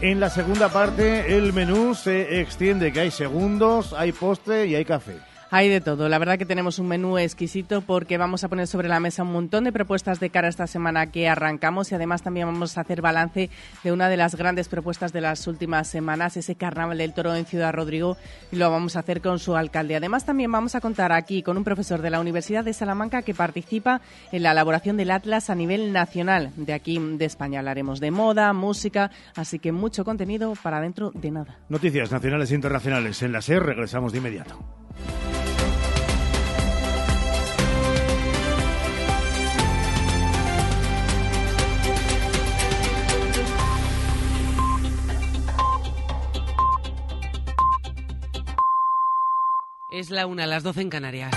Speaker 2: En la segunda parte el menú se extiende, que hay segundos, hay postre y hay café.
Speaker 3: Hay de todo. La verdad que tenemos un menú exquisito porque vamos a poner sobre la mesa un montón de propuestas de cara a esta semana que arrancamos y además también vamos a hacer balance de una de las grandes propuestas de las últimas semanas, ese Carnaval del Toro en Ciudad Rodrigo, lo vamos a hacer con su alcalde. Además también vamos a contar aquí con un profesor de la Universidad de Salamanca que participa en la elaboración del Atlas a nivel nacional de aquí de España. Hablaremos de moda, música, así que mucho contenido para dentro de nada.
Speaker 2: Noticias nacionales e internacionales en la SER. Regresamos de inmediato.
Speaker 21: Es la una, las 12 en Canarias.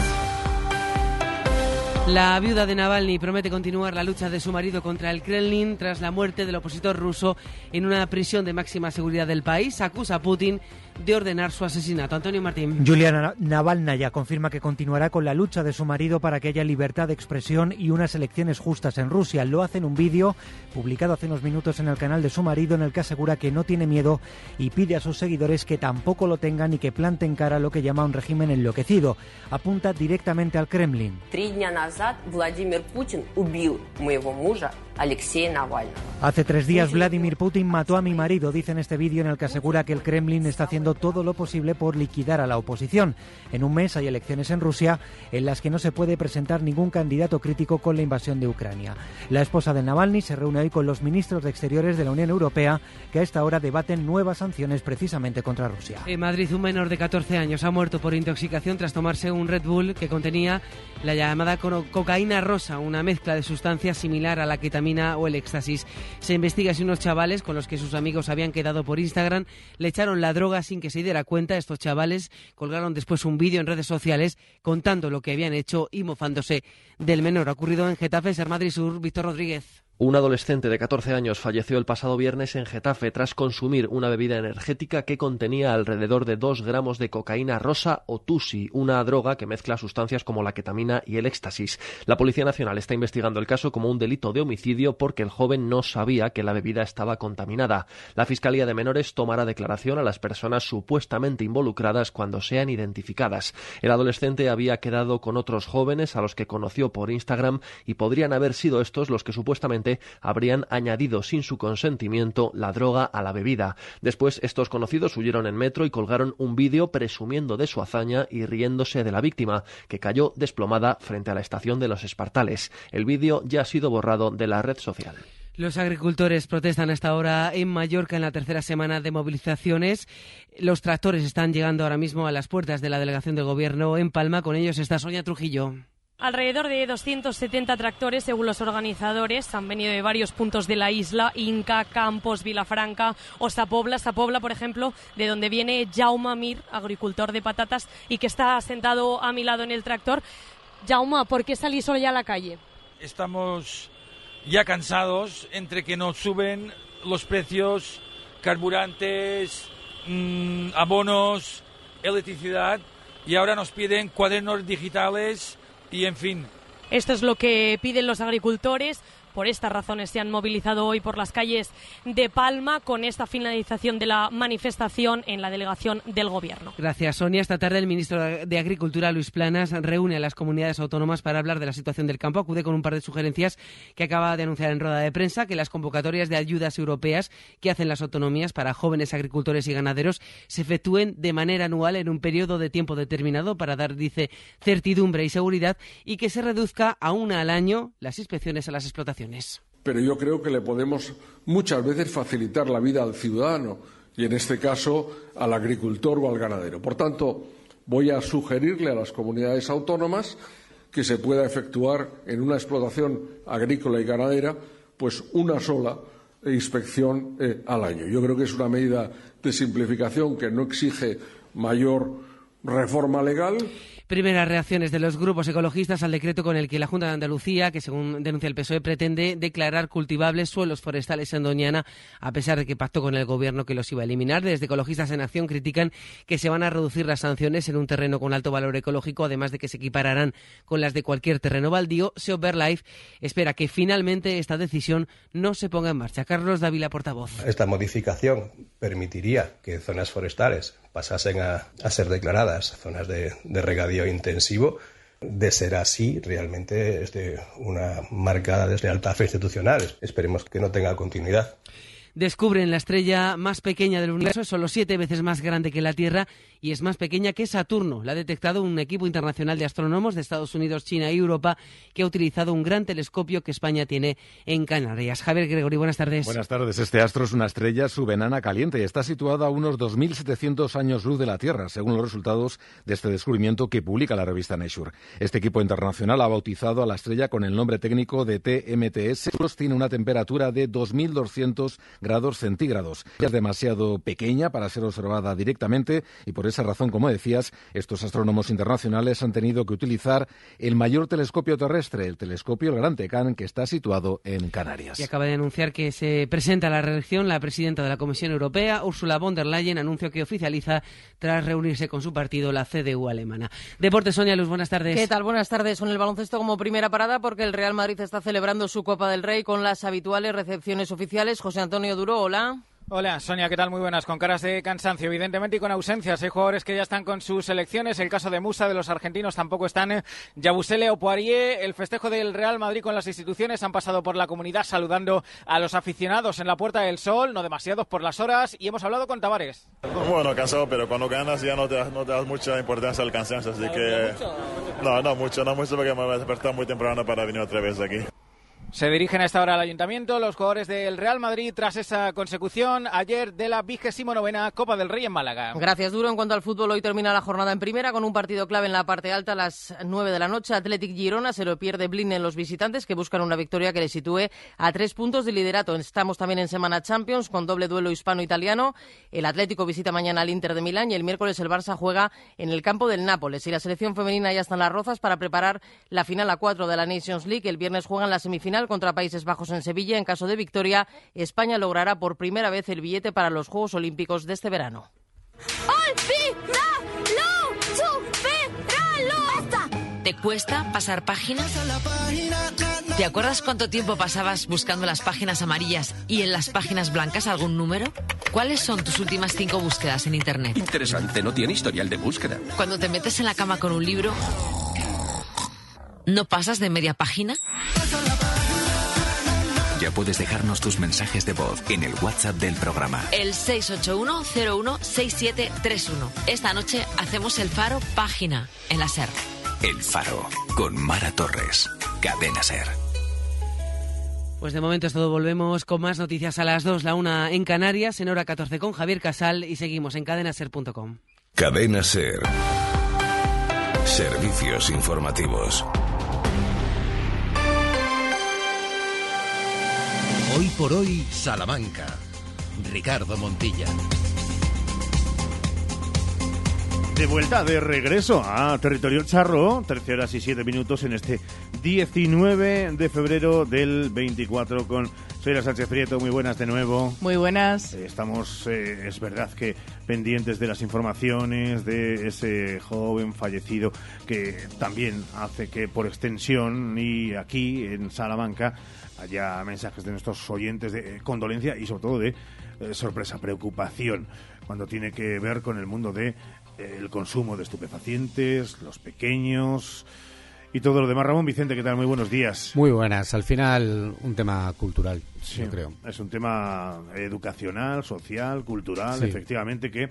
Speaker 21: La viuda de Navalny promete continuar la lucha de su marido contra el Kremlin tras la muerte del opositor ruso en una prisión de máxima seguridad del país. Acusa a Putin de ordenar su asesinato. Antonio Martín.
Speaker 27: Juliana Navalnaya confirma que continuará con la lucha de su marido para que haya libertad de expresión y unas elecciones justas en Rusia. Lo hace en un vídeo publicado hace unos minutos en el canal de su marido en el que asegura que no tiene miedo y pide a sus seguidores que tampoco lo tengan y que planten cara a lo que llama un régimen enloquecido. Apunta directamente al Kremlin.
Speaker 28: Tres días atrás, Vladimir Putin a mi Alexei Navalny.
Speaker 27: Hace tres días Vladimir Putin mató a mi marido, dice en este vídeo en el que asegura que el Kremlin está haciendo todo lo posible por liquidar a la oposición. En un mes hay elecciones en Rusia en las que no se puede presentar ningún candidato crítico con la invasión de Ucrania. La esposa de Navalny se reúne hoy con los ministros de Exteriores de la Unión Europea que a esta hora debaten nuevas sanciones precisamente contra Rusia.
Speaker 21: En Madrid un menor de 14 años ha muerto por intoxicación tras tomarse un Red Bull que contenía la llamada cocaína rosa, una mezcla de sustancias similar a la o el éxtasis. Se investiga si unos chavales con los que sus amigos habían quedado por Instagram le echaron la droga sin que se diera cuenta. Estos chavales colgaron después un vídeo en redes sociales contando lo que habían hecho y mofándose del menor. Ha ocurrido en Getafe, Ser Madrid Sur, Víctor Rodríguez.
Speaker 29: Un adolescente de 14 años falleció el pasado viernes en Getafe tras consumir una bebida energética que contenía alrededor de 2 gramos de cocaína rosa o tusi, una droga que mezcla sustancias como la ketamina y el éxtasis. La Policía Nacional está investigando el caso como un delito de homicidio porque el joven no sabía que la bebida estaba contaminada. La Fiscalía de Menores tomará declaración a las personas supuestamente involucradas cuando sean identificadas. El adolescente había quedado con otros jóvenes a los que conoció por Instagram y podrían haber sido estos los que supuestamente habrían añadido sin su consentimiento la droga a la bebida. Después estos conocidos huyeron en metro y colgaron un vídeo presumiendo de su hazaña y riéndose de la víctima, que cayó desplomada frente a la estación de los Espartales. El vídeo ya ha sido borrado de la red social.
Speaker 21: Los agricultores protestan hasta ahora en Mallorca en la tercera semana de movilizaciones. Los tractores están llegando ahora mismo a las puertas de la delegación de gobierno en Palma. Con ellos está Sonia Trujillo.
Speaker 30: Alrededor de 270 tractores, según los organizadores, han venido de varios puntos de la isla, Inca, Campos, Vilafranca o Sapobla. Sapobla, por ejemplo, de donde viene Jaume Mir, agricultor de patatas, y que está sentado a mi lado en el tractor. Jaume, ¿por qué salís hoy a la calle?
Speaker 31: Estamos ya cansados entre que nos suben los precios, carburantes, mmm, abonos, electricidad, y ahora nos piden cuadernos digitales y en fin.
Speaker 30: Esto es lo que piden los agricultores. Por estas razones se han movilizado hoy por las calles de Palma con esta finalización de la manifestación en la delegación del Gobierno.
Speaker 21: Gracias, Sonia. Esta tarde el ministro de Agricultura, Luis Planas, reúne a las comunidades autónomas para hablar de la situación del campo. Acude con un par de sugerencias que acaba de anunciar en rueda de prensa, que las convocatorias de ayudas europeas que hacen las autonomías para jóvenes agricultores y ganaderos se efectúen de manera anual en un periodo de tiempo determinado para dar, dice, certidumbre y seguridad y que se reduzca a una al año las inspecciones a las explotaciones.
Speaker 32: Pero yo creo que le podemos muchas veces facilitar la vida al ciudadano y, en este caso, al agricultor o al ganadero. Por tanto, voy a sugerirle a las comunidades autónomas que se pueda efectuar en una explotación agrícola y ganadera pues una sola inspección eh, al año. Yo creo que es una medida de simplificación que no exige mayor
Speaker 33: reforma legal
Speaker 21: Primeras reacciones de los grupos ecologistas al decreto con el que la Junta de Andalucía, que según denuncia el PSOE, pretende declarar cultivables suelos forestales en Doñana, a pesar de que pactó con el Gobierno que los iba a eliminar. Desde Ecologistas en Acción critican que se van a reducir las sanciones en un terreno con alto valor ecológico, además de que se equipararán con las de cualquier terreno baldío. Seoverlife espera que finalmente esta decisión no se ponga en marcha. Carlos Dávila, portavoz.
Speaker 32: Esta modificación permitiría que zonas forestales pasasen a, a ser declaradas zonas de, de regadío intensivo, de ser así, realmente es de una marcada deslealtad institucional. Esperemos que no tenga continuidad
Speaker 21: descubren la estrella más pequeña del universo, es solo siete veces más grande que la Tierra y es más pequeña que Saturno. La ha detectado un equipo internacional de astrónomos de Estados Unidos, China y Europa que ha utilizado un gran telescopio que España tiene en Canarias. Javier Gregory, buenas tardes.
Speaker 34: Buenas tardes. Este astro es una estrella subenana caliente y está situada a unos 2.700 años luz de la Tierra, según los resultados de este descubrimiento que publica la revista Nature. Este equipo internacional ha bautizado a la estrella con el nombre técnico de TMTS. Tiene una temperatura de 2.200 grados centígrados. Es demasiado pequeña para ser observada directamente y por esa razón, como decías, estos astrónomos internacionales han tenido que utilizar el mayor telescopio terrestre, el telescopio el Gran Tecan, que está situado en Canarias.
Speaker 21: Y acaba de anunciar que se presenta a la reelección la presidenta de la Comisión Europea, Ursula von der Leyen, anuncio que oficializa tras reunirse con su partido, la CDU alemana. Deportes, Sonia Luz, buenas tardes.
Speaker 35: ¿Qué tal? Buenas tardes. Con el baloncesto como primera parada porque el Real Madrid está celebrando su Copa del Rey con las habituales recepciones oficiales. José Antonio Duro, hola.
Speaker 36: Hola, Sonia, ¿qué tal? Muy buenas. Con caras de cansancio, evidentemente, y con ausencias. Hay jugadores que ya están con sus selecciones. El caso de Musa, de los argentinos, tampoco están. Yabusele o Poirier, el festejo del Real Madrid con las instituciones. Han pasado por la comunidad saludando a los aficionados en la Puerta del Sol, no demasiados por las horas. Y hemos hablado con Tavares.
Speaker 37: Bueno, cansado, pero cuando ganas ya no te, no te das mucha importancia al cansancio. Así que. No, no mucho, no mucho, porque me voy a despertar muy temprano para venir otra vez aquí.
Speaker 36: Se dirigen a esta hora al ayuntamiento los jugadores del Real Madrid tras esa consecución ayer de la vigésimo novena Copa del Rey en Málaga.
Speaker 35: Gracias, Duro. En cuanto al fútbol, hoy termina la jornada en primera con un partido clave en la parte alta a las 9 de la noche. Athletic Girona se lo pierde Blin en los visitantes que buscan una victoria que les sitúe a tres puntos de liderato. Estamos también en Semana Champions con doble duelo hispano-italiano. El Atlético visita mañana al Inter de Milán y el miércoles el Barça juega en el campo del Nápoles. Y la selección femenina ya está en las rozas para preparar la final a cuatro de la Nations League. El viernes juegan la semifinal contra Países Bajos en Sevilla. En caso de victoria, España logrará por primera vez el billete para los Juegos Olímpicos de este verano.
Speaker 11: ¿Te cuesta pasar páginas? ¿Te acuerdas cuánto tiempo pasabas buscando las páginas amarillas y en las páginas blancas algún número? ¿Cuáles son tus últimas cinco búsquedas en Internet?
Speaker 38: Interesante, no tiene historial de búsqueda.
Speaker 11: Cuando te metes en la cama con un libro, ¿no pasas de media página?
Speaker 38: Ya puedes dejarnos tus mensajes de voz en el WhatsApp del programa.
Speaker 11: El 681-016731. Esta noche hacemos el faro página en la SER.
Speaker 38: El Faro, con Mara Torres. Cadena Ser.
Speaker 21: Pues de momento es todo. Volvemos con más noticias a las 2, la 1 en Canarias, en hora 14 con Javier Casal y seguimos en cadenaser.com.
Speaker 39: Cadena Ser. Servicios informativos.
Speaker 1: Hoy por hoy, Salamanca. Ricardo Montilla.
Speaker 2: De vuelta, de regreso a Territorio Charro, 13 horas y 7 minutos en este 19 de febrero del 24 con Soy Sánchez Prieto. Muy buenas de nuevo.
Speaker 3: Muy buenas.
Speaker 2: Eh, Estamos, eh, es verdad que pendientes de las informaciones de ese joven fallecido que también hace que por extensión y aquí en Salamanca haya mensajes de nuestros oyentes de eh, condolencia y sobre todo de eh, sorpresa, preocupación cuando tiene que ver con el mundo de eh, el consumo de estupefacientes, los pequeños y todo lo demás. Ramón Vicente, ¿qué tal? Muy buenos días.
Speaker 25: Muy buenas. Al final, un tema cultural,
Speaker 2: Sí,
Speaker 25: yo creo.
Speaker 2: Es un tema educacional, social, cultural,
Speaker 25: Sí.
Speaker 2: efectivamente, que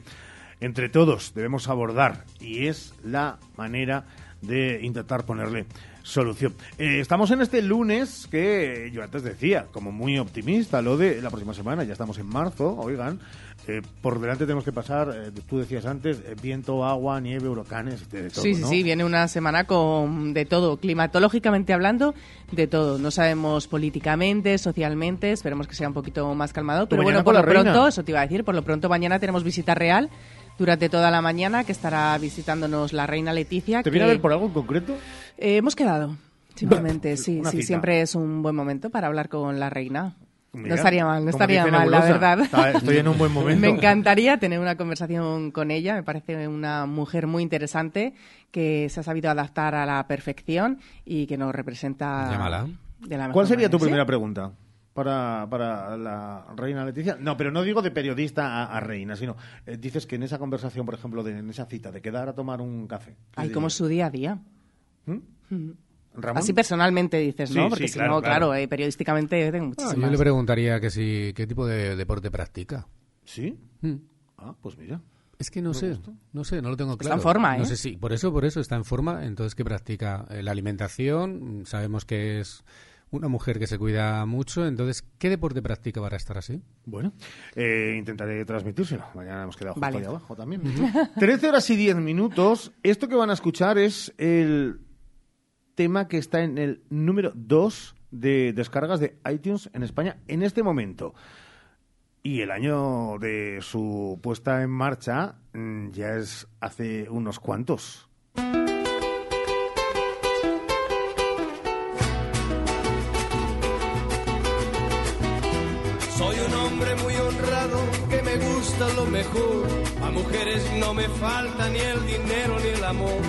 Speaker 2: entre todos debemos abordar y es la manera de intentar ponerle solución. Eh, estamos en este lunes que yo antes decía, como muy optimista, lo de la próxima semana, ya estamos en marzo, oigan, eh, por delante tenemos que pasar, eh, tú decías antes, eh, viento, agua, nieve, huracanes, de todo,
Speaker 3: Sí, sí,
Speaker 2: ¿no?
Speaker 3: sí, viene una semana con de todo, climatológicamente hablando, de todo. No sabemos políticamente, socialmente, esperemos que sea un poquito más calmado, pero bueno, por lo
Speaker 2: reina.
Speaker 3: pronto, eso te iba a decir, por lo pronto mañana tenemos visita real durante toda la mañana, que estará visitándonos la reina Leticia.
Speaker 2: ¿Te
Speaker 3: que,
Speaker 2: viene a ver por algo en concreto?
Speaker 3: eh, hemos quedado, simplemente, sí, sí,
Speaker 2: cita.
Speaker 3: siempre es un buen momento para hablar con la reina.
Speaker 2: Mira,
Speaker 3: no estaría mal, no estaría mal, la verdad.
Speaker 2: Está- estoy en un buen momento.
Speaker 3: Me encantaría tener una conversación con ella. Me parece una mujer muy interesante que se ha sabido adaptar a la perfección y que nos representa
Speaker 2: Llámala.
Speaker 3: de la mejor
Speaker 2: ¿Cuál sería tu primera pregunta para, para la reina Leticia? No, pero no digo de periodista a, a reina, sino eh, dices que en esa conversación, por ejemplo, de, en esa cita, de quedar a tomar un café. ¿qué
Speaker 3: Ay, como su día a día.
Speaker 2: ¿Mm?
Speaker 3: Mm.
Speaker 2: ¿Ramón?
Speaker 3: Así personalmente dices, ¿no?
Speaker 2: Sí,
Speaker 3: Porque
Speaker 2: sí,
Speaker 3: si
Speaker 2: claro,
Speaker 3: no,
Speaker 2: claro.
Speaker 3: claro, eh, periodísticamente tengo
Speaker 25: Ah, yo le preguntaría que si qué tipo de deporte practica.
Speaker 2: ¿Sí?
Speaker 25: Mm.
Speaker 2: Ah, pues mira.
Speaker 25: Es que no sé,
Speaker 2: gusta.
Speaker 25: no sé, no lo tengo
Speaker 3: Está
Speaker 25: claro.
Speaker 3: en forma,
Speaker 25: No
Speaker 3: ¿eh?
Speaker 25: sé si, por eso, por eso está en forma. Entonces, ¿qué practica? Eh, La alimentación, mm, sabemos que es una mujer que se cuida mucho. Entonces, ¿qué deporte practica para estar así?
Speaker 2: Bueno, eh, intentaré transmitírselo. Mañana hemos quedado justo
Speaker 25: Vale.
Speaker 2: ahí abajo también. 13 horas y 10 minutos. Esto que van a escuchar es el tema que está en el número 2 de descargas de iTunes en España en este momento. Y el año de su puesta en marcha mm, ya es hace unos cuantos.
Speaker 37: Mujeres no me falta ni el dinero ni el amor.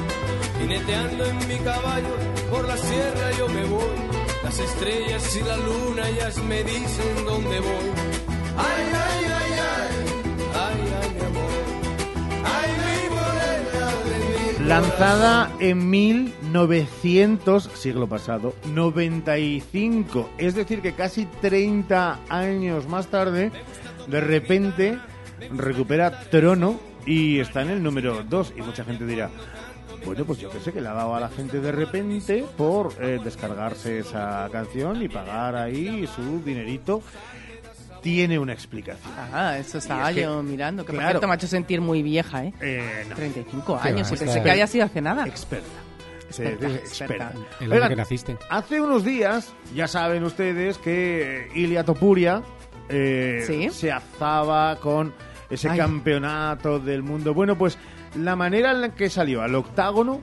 Speaker 37: Jineteando en mi caballo por la sierra yo me voy. Las estrellas y la luna ellas me dicen dónde voy. Ay, ay, ay, ay, ay, ay, mi amor. Ay, mi morena de mi
Speaker 2: Lanzada en 1900, siglo pasado, 95. Es decir, que casi 30 años más tarde, de repente recupera trono y está en el número 2. Y mucha gente dirá, bueno, pues yo que sé, que le ha dado a la gente de repente por eh, descargarse esa canción y pagar ahí su dinerito. Tiene una explicación.
Speaker 3: Ah, eso estaba
Speaker 2: es que-
Speaker 3: yo mirando, que por
Speaker 2: claro.
Speaker 3: cierto me ha hecho sentir muy vieja, ¿eh?
Speaker 2: Eh, no.
Speaker 3: 35
Speaker 2: Qué
Speaker 3: años, y pensé que había sido hace nada.
Speaker 2: Experta.
Speaker 3: Experta.
Speaker 25: El
Speaker 2: Oigan,
Speaker 25: año que naciste.
Speaker 2: Hace unos días, ya saben ustedes que Ilia Topuria eh,
Speaker 3: Sí.
Speaker 2: se azaba con ese
Speaker 3: Ay.
Speaker 2: campeonato del mundo. Bueno, pues la manera en la que salió al octágono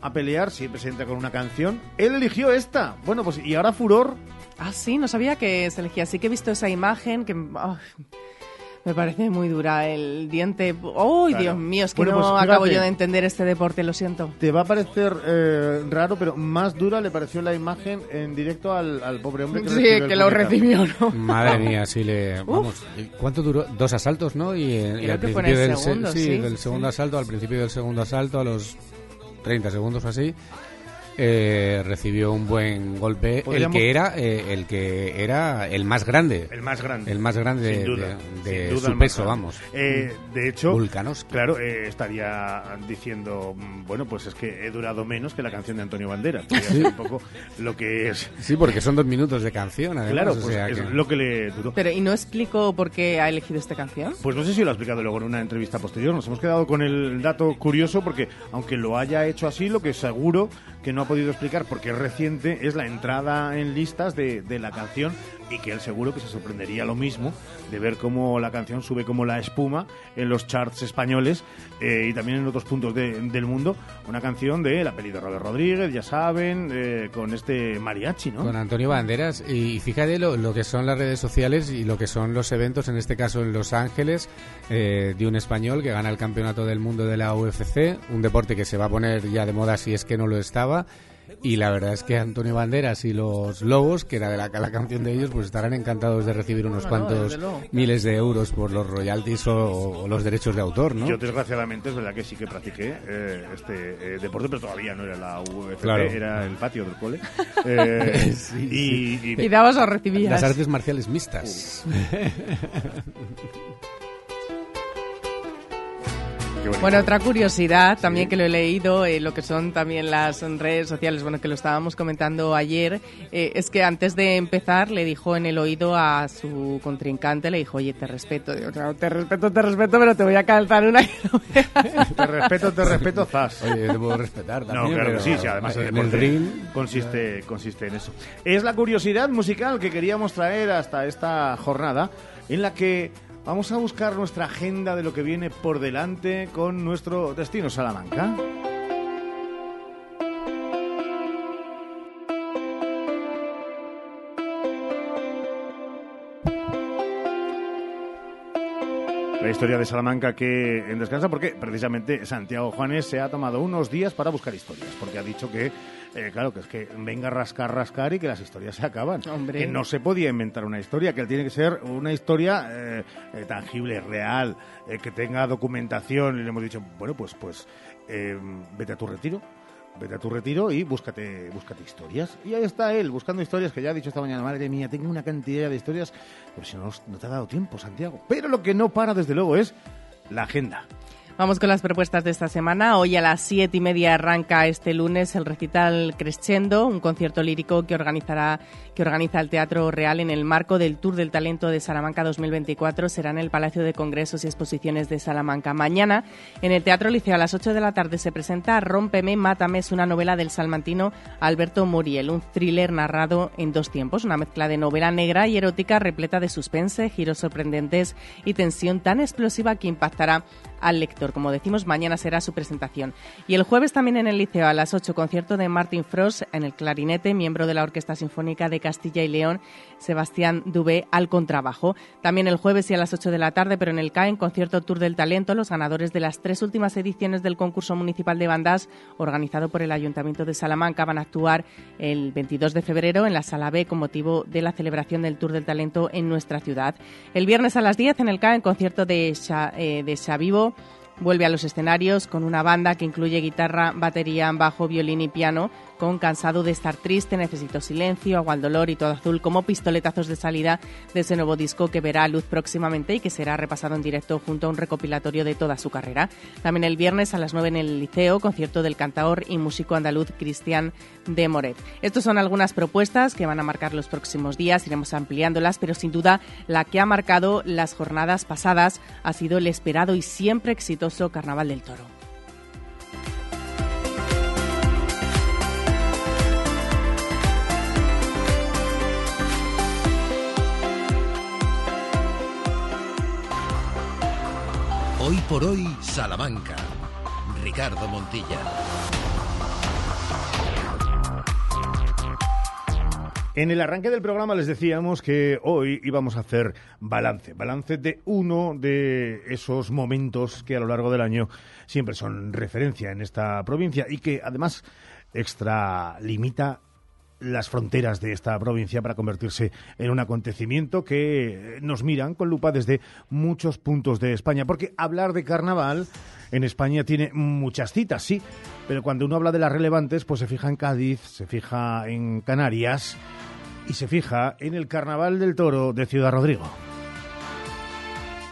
Speaker 2: a pelear, siempre se entra con una canción, él eligió esta. Bueno, pues y ahora furor.
Speaker 3: Ah, sí, no sabía que se elegía. Sí que he visto esa imagen que me parece muy dura. El diente. ¡Oh,
Speaker 2: Claro.
Speaker 3: Dios mío! Es que
Speaker 2: Bueno,
Speaker 3: no
Speaker 2: pues,
Speaker 3: acabo yo de entender este deporte, lo siento.
Speaker 2: Te va a parecer eh, raro, pero más dura le pareció la imagen en directo al, al pobre hombre que
Speaker 3: Sí,
Speaker 2: el
Speaker 3: lo
Speaker 2: puñetazo.
Speaker 3: recibió, ¿no?
Speaker 25: Madre mía, sí le... Vamos, ¿cuánto duró? Dos asaltos, ¿no? Y, eh, y al principio
Speaker 3: el
Speaker 25: del, se-
Speaker 3: segundo,
Speaker 25: sí,
Speaker 3: sí,
Speaker 25: del segundo
Speaker 3: sí.
Speaker 25: asalto, al principio del segundo asalto, a los 30 segundos o así, eh, recibió un buen golpe. El que era eh, el que era el más grande.
Speaker 2: El más grande.
Speaker 25: El más grande
Speaker 2: Sin
Speaker 25: de,
Speaker 2: duda,
Speaker 25: de- de
Speaker 2: sin duda
Speaker 25: su
Speaker 2: el más
Speaker 25: peso, vamos.
Speaker 2: Eh, de hecho,
Speaker 25: Vulcanovski.
Speaker 2: claro, eh, estaría diciendo, mm, bueno, pues es que he durado menos que la canción de Antonio Banderas.
Speaker 25: Sí.
Speaker 2: ser un poco lo que es.
Speaker 25: Sí, porque son dos minutos de canción, además.
Speaker 2: Claro,
Speaker 25: o
Speaker 2: pues
Speaker 25: sea
Speaker 2: es
Speaker 25: que-
Speaker 2: lo que le duró.
Speaker 3: Pero, ¿y no explico por qué ha elegido esta canción?
Speaker 2: Pues no sé si lo ha explicado luego en una entrevista posterior. Nos hemos quedado con el dato curioso porque, aunque lo haya hecho así, lo que seguro que no ha podido explicar porque es reciente es la entrada en listas de, de la canción y que él seguro que se sorprendería lo mismo de ver cómo la canción sube como la espuma en los charts españoles eh, y también en otros puntos de- del mundo. Una canción de la peli de Robert Rodríguez, ya saben, eh, con este mariachi, ¿no?
Speaker 25: Con Antonio Banderas. Y fíjate lo, lo que son las redes sociales y lo que son los eventos, en este caso en Los Ángeles, eh, de un español que gana el campeonato del mundo de la UFC, un deporte que se va a poner ya de moda si es que no lo estaba. Y la verdad es que Antonio Banderas y los Lobos, que era de la, la canción de ellos, pues estarán encantados de recibir unos
Speaker 2: No, no,
Speaker 25: cuantos miles de euros por los royalties o, o los derechos de autor, ¿no?
Speaker 2: Yo desgraciadamente es verdad que sí que practiqué eh, este eh, deporte, pero todavía no era la UFC,
Speaker 25: Claro.
Speaker 2: era el patio del cole. Eh,
Speaker 25: Sí,
Speaker 2: y,
Speaker 25: sí.
Speaker 2: y-
Speaker 3: Y dabas o recibías.
Speaker 25: Las artes marciales mixtas.
Speaker 2: Bonito.
Speaker 3: Bueno, otra curiosidad también que lo he leído, eh, lo que son también las redes sociales, bueno, que lo estábamos comentando ayer, eh, es que antes de empezar le dijo en el oído a su contrincante, le dijo, oye, te respeto, Digo, "Claro, te respeto, te respeto, pero te voy a calzar una...
Speaker 2: te respeto, te respeto, zas.
Speaker 25: Oye, te puedo respetar
Speaker 2: No,
Speaker 25: también,
Speaker 2: claro que
Speaker 25: pero
Speaker 2: sí, sí, además el
Speaker 25: en el ring...
Speaker 2: consiste, consiste en eso. Es la curiosidad musical que queríamos traer hasta esta jornada en la que Vamos a buscar nuestra agenda de lo que viene por delante con nuestro destino Salamanca. La historia de Salamanca que en descansa porque precisamente Santiago Juanes se ha tomado unos días para buscar historias, porque ha dicho que, eh, claro, que es que venga a rascar, rascar y que las historias se acaban.
Speaker 3: Hombre.
Speaker 2: Que no se podía inventar una historia, que tiene que ser una historia eh, eh, tangible, real, eh, que tenga documentación. Y le hemos dicho, bueno, pues, pues vete a tu retiro. Vete a tu retiro y búscate, búscate historias. Y ahí está él, buscando historias, que ya ha dicho esta mañana, madre mía, tengo una cantidad de historias, pero si no, no te ha dado tiempo, Santiago. Pero lo que no para, desde luego, es la agenda.
Speaker 3: Vamos con las propuestas de esta semana. Hoy a las siete y media arranca este lunes el recital Crescendo, un concierto lírico que organizará que organiza el Teatro Real en el marco del Tour del Talento de Salamanca 2024. Será en el Palacio de Congresos y Exposiciones de Salamanca. Mañana en el Teatro Liceo a las 8 de la tarde se presenta Rómpeme, Mátame, es una novela del salmantino Alberto Muriel, un thriller narrado en dos tiempos, una mezcla de novela negra y erótica repleta de suspense, giros sorprendentes y tensión tan explosiva que impactará al lector. Como decimos, mañana será su presentación. Y el jueves también en el Liceo a las 8, concierto de Martin Frost en el clarinete, miembro de la Orquesta Sinfónica de Castilla y León, Sebastián Dubé al contrabajo. También el jueves y a las 8 de la tarde, pero en el CAEN, concierto Tour del Talento, los ganadores de las tres últimas ediciones del concurso municipal de bandas organizado por el Ayuntamiento de Salamanca van a actuar el 22 de febrero en la Sala B con motivo de la celebración del Tour del Talento en nuestra ciudad. El viernes a las 10 en el CAEN, concierto de, Xa, eh, vuelve a los escenarios con una banda que incluye guitarra, batería, bajo, violín y piano, con Cansado de estar triste, Necesito silencio, Agua al dolor y todo azul como pistoletazos de salida de ese nuevo disco que verá luz próximamente y que será repasado en directo junto a un recopilatorio de toda su carrera. También el viernes a las 9 en el Liceo, concierto del cantaor y músico andaluz Cristian de Moret. Estas son algunas propuestas que van a marcar los próximos días, iremos ampliándolas, pero sin duda la que ha marcado las jornadas pasadas ha sido el esperado y siempre exitoso Carnaval del Toro.
Speaker 1: Hoy por hoy, Salamanca. Ricardo Montilla.
Speaker 2: En el arranque del programa les decíamos que hoy íbamos a hacer balance, balance de uno de esos momentos que a lo largo del año siempre son referencia en esta provincia y que además extralimita las fronteras de esta provincia para convertirse en un acontecimiento que nos miran con lupa desde muchos puntos de España. Porque hablar de carnaval en España tiene muchas citas, sí, pero cuando uno habla de las relevantes, pues se fija en Cádiz, se fija en Canarias y se fija en el Carnaval del Toro de Ciudad Rodrigo.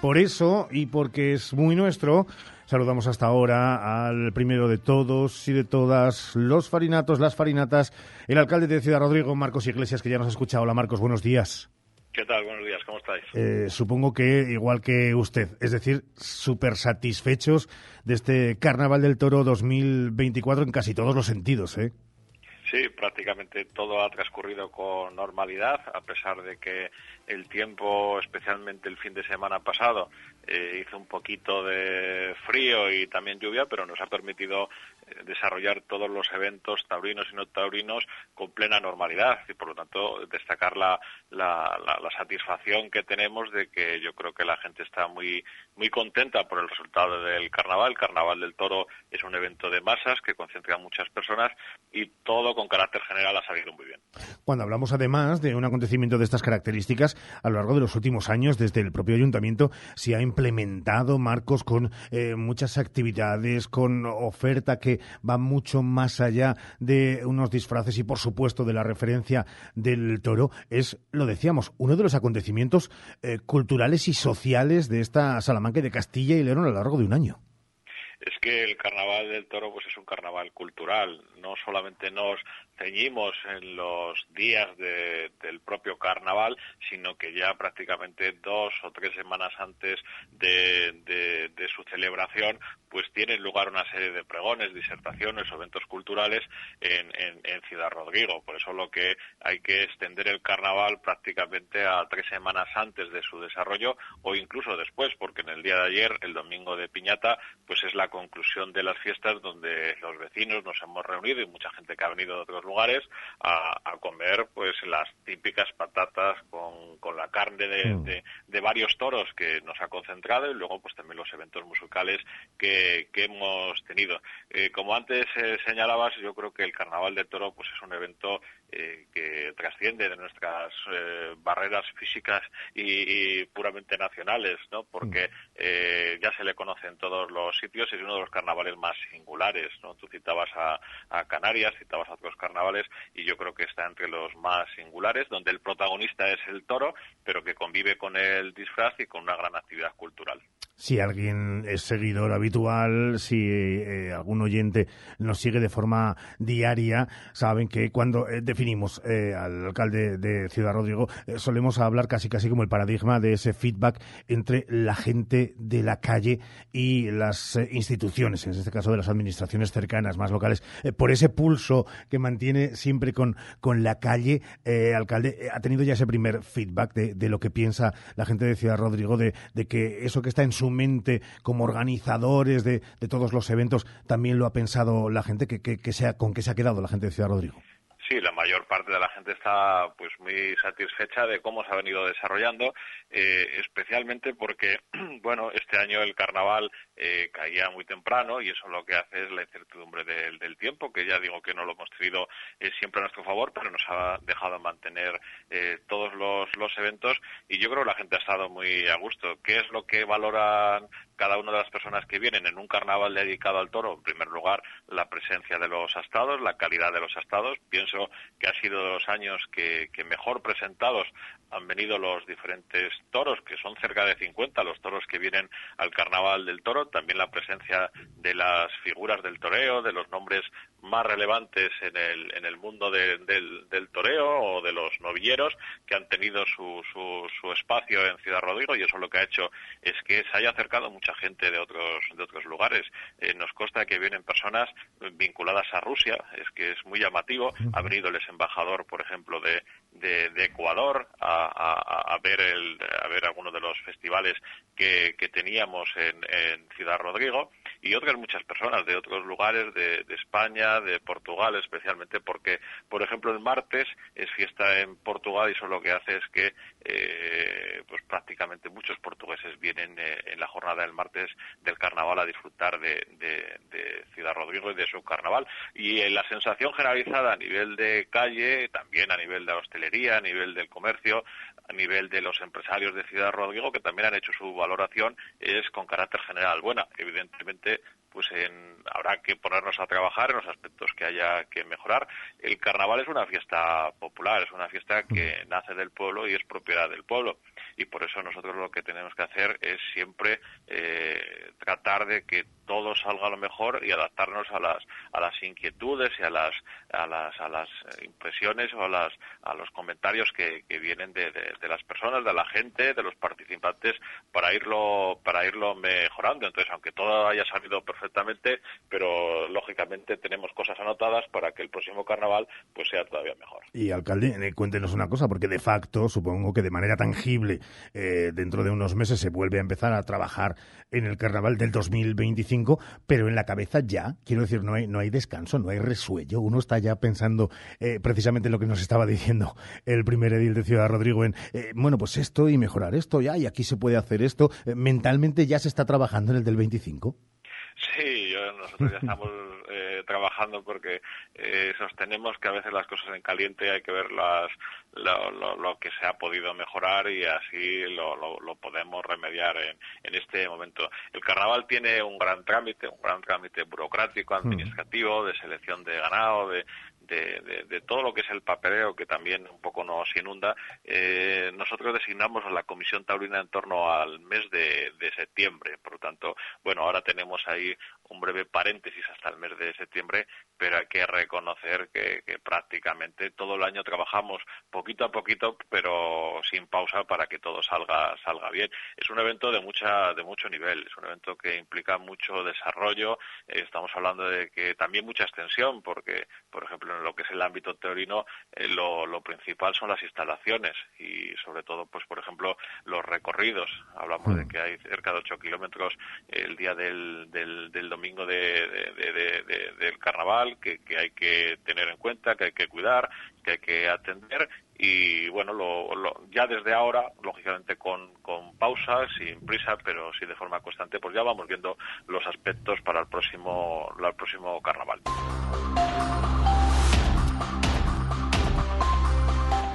Speaker 2: Por eso, y porque es muy nuestro, saludamos hasta ahora al primero de todos y de todas, los farinatos, las farinatas, el alcalde de Ciudad Rodrigo, Marcos Iglesias, que ya nos ha escuchado. Hola Marcos, buenos días.
Speaker 40: ¿Qué tal? Buenos días, ¿cómo estáis?
Speaker 2: Eh, supongo que igual que usted, es decir, súper satisfechos de este Carnaval del Toro 2024 en casi todos los sentidos, ¿eh?
Speaker 40: Sí, prácticamente todo ha transcurrido con normalidad, a pesar de que el tiempo, especialmente el fin de semana pasado, eh, hizo un poquito de frío y también lluvia, pero nos ha permitido desarrollar todos los eventos taurinos y no taurinos con plena normalidad y, por lo tanto, destacar la, la, la, la satisfacción que tenemos de que yo creo que la gente está muy, muy contenta por el resultado del carnaval. El carnaval del toro es un evento de masas que concentra a muchas personas y todo con carácter general ha salido muy bien.
Speaker 2: Cuando hablamos además de un acontecimiento de estas características, a lo largo de los últimos años, desde el propio ayuntamiento, se ha implementado marcos con eh, muchas actividades, con oferta que va mucho más allá de unos disfraces y, por supuesto, de la referencia del toro. Es, lo decíamos, uno de los acontecimientos eh, culturales y sociales de esta Salamanca y de Castilla y León a lo largo de un año
Speaker 40: es que el carnaval del toro pues es un carnaval cultural no solamente nos ceñimos en los días del propio carnaval, sino que ya prácticamente dos o tres semanas antes de, su celebración, pues tienen lugar una serie de pregones, disertaciones eventos culturales en, Ciudad Rodrigo. Por eso lo que hay que extender el carnaval prácticamente a tres semanas antes de su desarrollo o incluso después, porque en el día de ayer, el domingo de Piñata, pues es la conclusión de las fiestas donde los vecinos nos hemos reunido y mucha gente que ha venido de otros lugares a, comer pues las típicas patatas con, la carne mm. de, varios toros que nos ha concentrado y luego pues también los eventos musicales que, hemos tenido. Eh, como antes eh, señalabas, yo creo que el Carnaval de Toro pues es un evento eh, que trasciende de nuestras barreras físicas y, puramente nacionales, ¿no? Porque mm. ya se le conoce en todos los sitios y es uno de los carnavales más singulares, ¿no? Tú citabas a, a Canarias, citabas a otros carnavales y yo creo que está entre los más singulares, donde el protagonista es el toro, pero que convive con el disfraz y con una gran actividad cultural.
Speaker 2: Si alguien es seguidor habitual, si eh, algún oyente nos sigue de forma diaria, saben que cuando eh, definimos eh, al alcalde de Ciudad Rodrigo, solemos hablar casi casi como el paradigma de ese feedback entre la gente de la calle y las instituciones, en este caso de las administraciones cercanas, más locales, por ese pulso que mantiene siempre con, con la calle. alcalde, ha tenido ya ese primer feedback de, de, lo que piensa la gente de Ciudad Rodrigo, de, de que eso que está en su mente como organizadores de, todos los eventos, también lo ha pensado la gente, que, que, sea, con qué se ha quedado la gente de Ciudad Rodrigo.
Speaker 40: Sí, la mayor parte de la gente está pues muy satisfecha de cómo se ha venido desarrollando, eh, especialmente porque, bueno, este año el carnaval eh, caía muy temprano y eso lo que hace es la incertidumbre del, tiempo, que ya digo que no lo hemos tenido eh, siempre a nuestro favor, pero nos ha dejado mantener todos los, los eventos y yo creo que la gente ha estado muy a gusto. ¿Qué es lo que valoran cada una de las personas que vienen en un carnaval dedicado al toro, en primer lugar, la presencia de los astados, la calidad de los astados. Pienso que ha sido de los años que, mejor presentados han venido los diferentes toros, que son cerca de 50 los toros que vienen al carnaval del toro. También la presencia de las figuras del toreo, de los nombres más relevantes en el, en el mundo del, del, toreo o de los novilleros que han tenido su, su, espacio en Ciudad Rodrigo y eso lo que ha hecho es que se haya acercado mucha gente de otros, de otros lugares. Eh, nos consta que vienen personas vinculadas a Rusia, es que es muy llamativo. Ha venido el embajador, por ejemplo, de, de, Ecuador a, a, ver el, a ver algunos de los festivales que, que teníamos en, en, Ciudad Rodrigo y otras muchas personas de otros lugares de, España, de Portugal, especialmente porque, por ejemplo, el martes es fiesta en Portugal y eso lo que hace es que eh, pues prácticamente muchos portugueses vienen eh, en la jornada del martes del carnaval a disfrutar de, Ciudad Rodrigo y de su carnaval y la sensación generalizada a nivel de calle, también a nivel de hostelería, a nivel del comercio, a nivel de los empresarios de Ciudad Rodrigo, que también han hecho su valoración, es con carácter general buena. Evidentemente, pues habrá que ponernos a trabajar en los aspectos que haya que mejorar. El carnaval es una fiesta popular, es una fiesta que nace del pueblo y es propiedad del pueblo. Y por eso nosotros lo que tenemos que hacer es siempre eh, tratar de que todo salga a lo mejor y adaptarnos a las a las inquietudes y a las a las a las impresiones o a las a los comentarios que, que vienen de, de, las personas de la gente de los participantes para irlo para irlo mejorando entonces aunque todo haya salido perfectamente pero lógicamente tenemos cosas anotadas para que el próximo carnaval pues sea todavía mejor
Speaker 2: y alcalde eh, cuéntenos una cosa porque de facto supongo que de manera tangible eh, dentro de unos meses se vuelve a empezar a trabajar en el carnaval del 2025 pero en la cabeza ya, quiero decir, no hay, no hay descanso, no hay resuello. Uno está ya pensando eh, precisamente en lo que nos estaba diciendo el primer edil de Ciudad Rodrigo, en, eh, bueno, pues esto y mejorar esto, ya, y aquí se puede hacer esto. Eh, mentalmente ya se está trabajando en el del 25.
Speaker 40: Sí, nosotros ya estamos trabajando porque sostenemos que a veces las cosas en caliente hay que ver las, lo, que se ha podido mejorar y así lo, podemos remediar en, en, este momento. El carnaval tiene un gran trámite, un gran trámite burocrático, administrativo, de selección de ganado, de, de, todo lo que es el papeleo que también un poco nos inunda, eh, nosotros designamos a la Comisión Taurina en torno al mes de, de septiembre. Por lo tanto, bueno, ahora tenemos ahí un breve paréntesis hasta el mes de septiembre, pero hay que reconocer que, prácticamente todo el año trabajamos poquito a poquito, pero sin pausa para que todo salga salga bien. Es un evento de mucha de mucho nivel, es un evento que implica mucho desarrollo. Eh, estamos hablando de que también mucha extensión, porque por ejemplo en lo que es el ámbito teorino eh, lo, principal son las instalaciones y sobre todo pues por ejemplo los recorridos. Hablamos de mm. que hay cerca de 8 kilómetros el día del, del, del domingo de, del carnaval que, hay que tener en cuenta, que hay que cuidar, que hay que atender y bueno, ya desde ahora, lógicamente con, con pausas, sin prisa, pero sí de forma constante, pues ya vamos viendo los aspectos para el próximo, el próximo carnaval.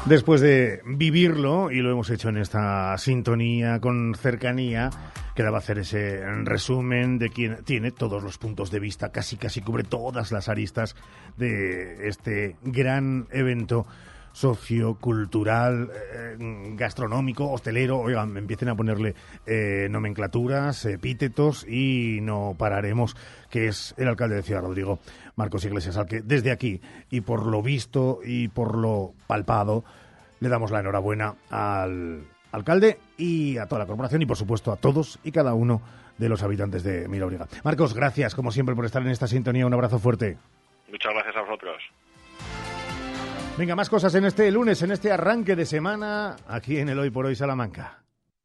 Speaker 2: Después de vivirlo, y lo hemos hecho en esta sintonía con cercanía, quedaba hacer ese resumen de quien tiene todos los puntos de vista, casi casi cubre todas las aristas de este gran evento sociocultural, eh, gastronómico, hostelero, oigan, empiecen a ponerle eh, nomenclaturas, epítetos y no pararemos, que es el alcalde de Ciudad Rodrigo, Marcos Iglesias, al que desde aquí y por lo visto y por lo palpado le damos la enhorabuena al alcalde y a toda la corporación y por supuesto a todos y cada uno de los habitantes de Milaubriga. Marcos, gracias como siempre por estar en esta sintonía. Un abrazo fuerte.
Speaker 40: Muchas gracias a vosotros.
Speaker 2: Venga, más cosas en este lunes, en este arranque de semana, aquí en el Hoy por Hoy Salamanca.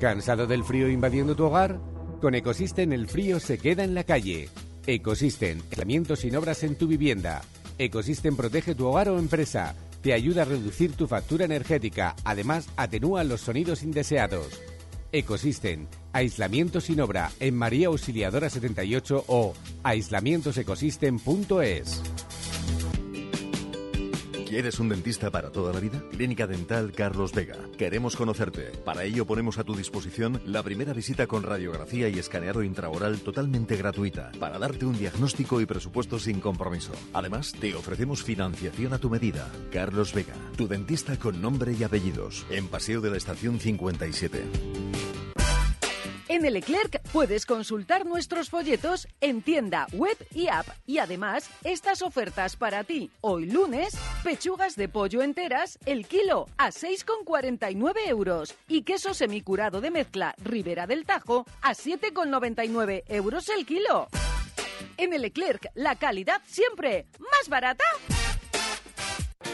Speaker 25: ¿Cansado del frío invadiendo tu hogar? Con Ecosystem el frío se queda en la calle. Ecosystem, aislamiento sin obras en tu vivienda. Ecosystem protege tu hogar o empresa. Te ayuda a reducir tu factura energética. Además, atenúa los sonidos indeseados. Ecosystem, aislamiento sin obra en María Auxiliadora 78 o aislamientosecosystem.es.
Speaker 34: ¿Quieres un dentista para toda la vida? Clínica Dental Carlos Vega. Queremos conocerte. Para ello ponemos a tu disposición la primera visita con radiografía y escaneado intraoral totalmente gratuita para darte un diagnóstico y presupuesto sin compromiso. Además, te ofrecemos financiación a tu medida. Carlos Vega, tu dentista con nombre y apellidos, en Paseo de la Estación 57.
Speaker 41: En el puedes consultar nuestros folletos en tienda, web y app. Y además, estas ofertas para ti. Hoy lunes, pechugas de pollo enteras, el kilo a 6,49 euros. Y queso semicurado de mezcla Ribera del Tajo a 7,99 euros el kilo. En el la calidad siempre más barata.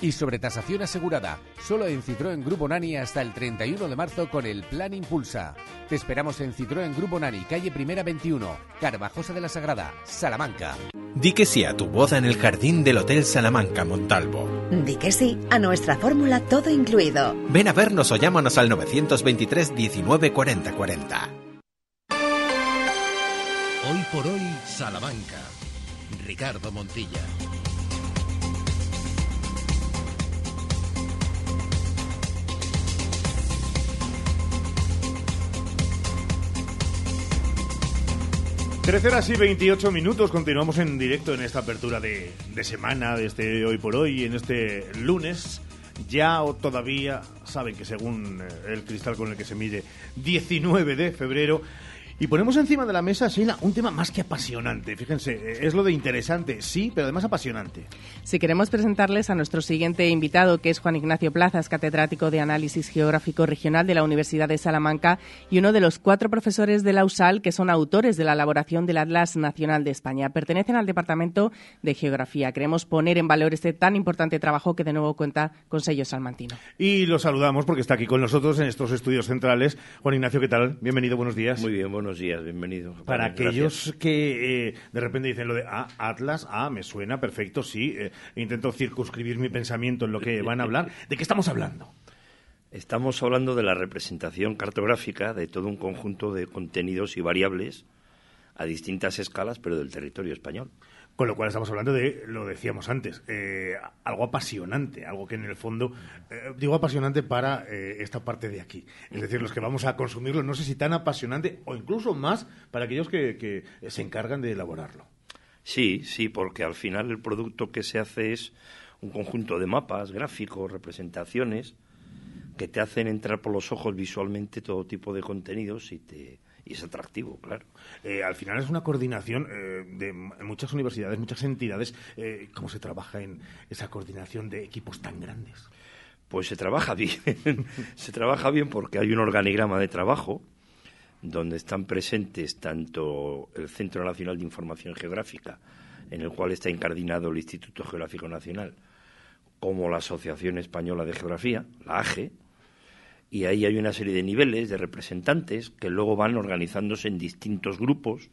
Speaker 25: y sobre tasación asegurada. Solo en Citroën Grupo Nani hasta el 31 de marzo con el Plan Impulsa. Te esperamos en Citroën Grupo Nani, calle Primera 21, Carvajosa de la Sagrada, Salamanca.
Speaker 42: Di que sí a tu boda en el jardín del Hotel Salamanca Montalvo.
Speaker 43: Di que sí a nuestra fórmula todo incluido.
Speaker 42: Ven a vernos o llámanos al 923 19 40 40.
Speaker 1: Hoy por hoy, Salamanca. Ricardo Montilla.
Speaker 2: 13 horas y 28 minutos, continuamos en directo en esta apertura de, de semana, de este hoy por hoy, en este lunes. Ya o todavía saben que según eh, el cristal con el que se mide, 19 de febrero, y ponemos encima de la mesa, Sheila, un tema más que apasionante. Fíjense, eh, es lo de interesante, sí, pero además apasionante.
Speaker 3: Si queremos presentarles a nuestro siguiente invitado, que es Juan Ignacio Plazas, catedrático de Análisis Geográfico Regional de la Universidad de Salamanca y uno de los cuatro profesores de la USAL que son autores de la elaboración del Atlas Nacional de España. Pertenecen al Departamento de Geografía. Queremos poner en valor este tan importante trabajo que de nuevo cuenta con sello salmantino.
Speaker 2: Y lo saludamos porque está aquí con nosotros en estos estudios centrales. Juan Ignacio, ¿qué tal? Bienvenido, buenos días.
Speaker 44: Muy bien, buenos días, bienvenido.
Speaker 2: Para
Speaker 44: Gracias.
Speaker 2: aquellos que eh, de repente dicen lo de ah, Atlas, ah, me suena perfecto, sí, eh, intento circunscribir mi pensamiento en lo que van a hablar. ¿De qué estamos hablando?
Speaker 44: Estamos hablando de la representación cartográfica de todo un conjunto de contenidos y variables a distintas escalas, pero del territorio español.
Speaker 2: Con lo cual estamos hablando de, lo decíamos antes, eh, algo apasionante, algo que en el fondo, eh, digo apasionante para eh, esta parte de aquí. Es decir, los que vamos a consumirlo, no sé si tan apasionante o incluso más para aquellos que, que se encargan de elaborarlo.
Speaker 44: Sí, sí, porque al final el producto que se hace es un conjunto de mapas, gráficos, representaciones que te hacen entrar por los ojos visualmente todo tipo de contenidos y te y es atractivo, claro.
Speaker 2: Eh, al final es una coordinación eh, de muchas universidades, muchas entidades. Eh, ¿Cómo se trabaja en esa coordinación de equipos tan grandes?
Speaker 44: Pues se trabaja bien. se trabaja bien porque hay un organigrama de trabajo donde están presentes tanto el Centro Nacional de Información Geográfica, en el cual está incardinado el Instituto Geográfico Nacional, como la Asociación Española de Geografía, la AGE, y ahí hay una serie de niveles de representantes que luego van organizándose en distintos grupos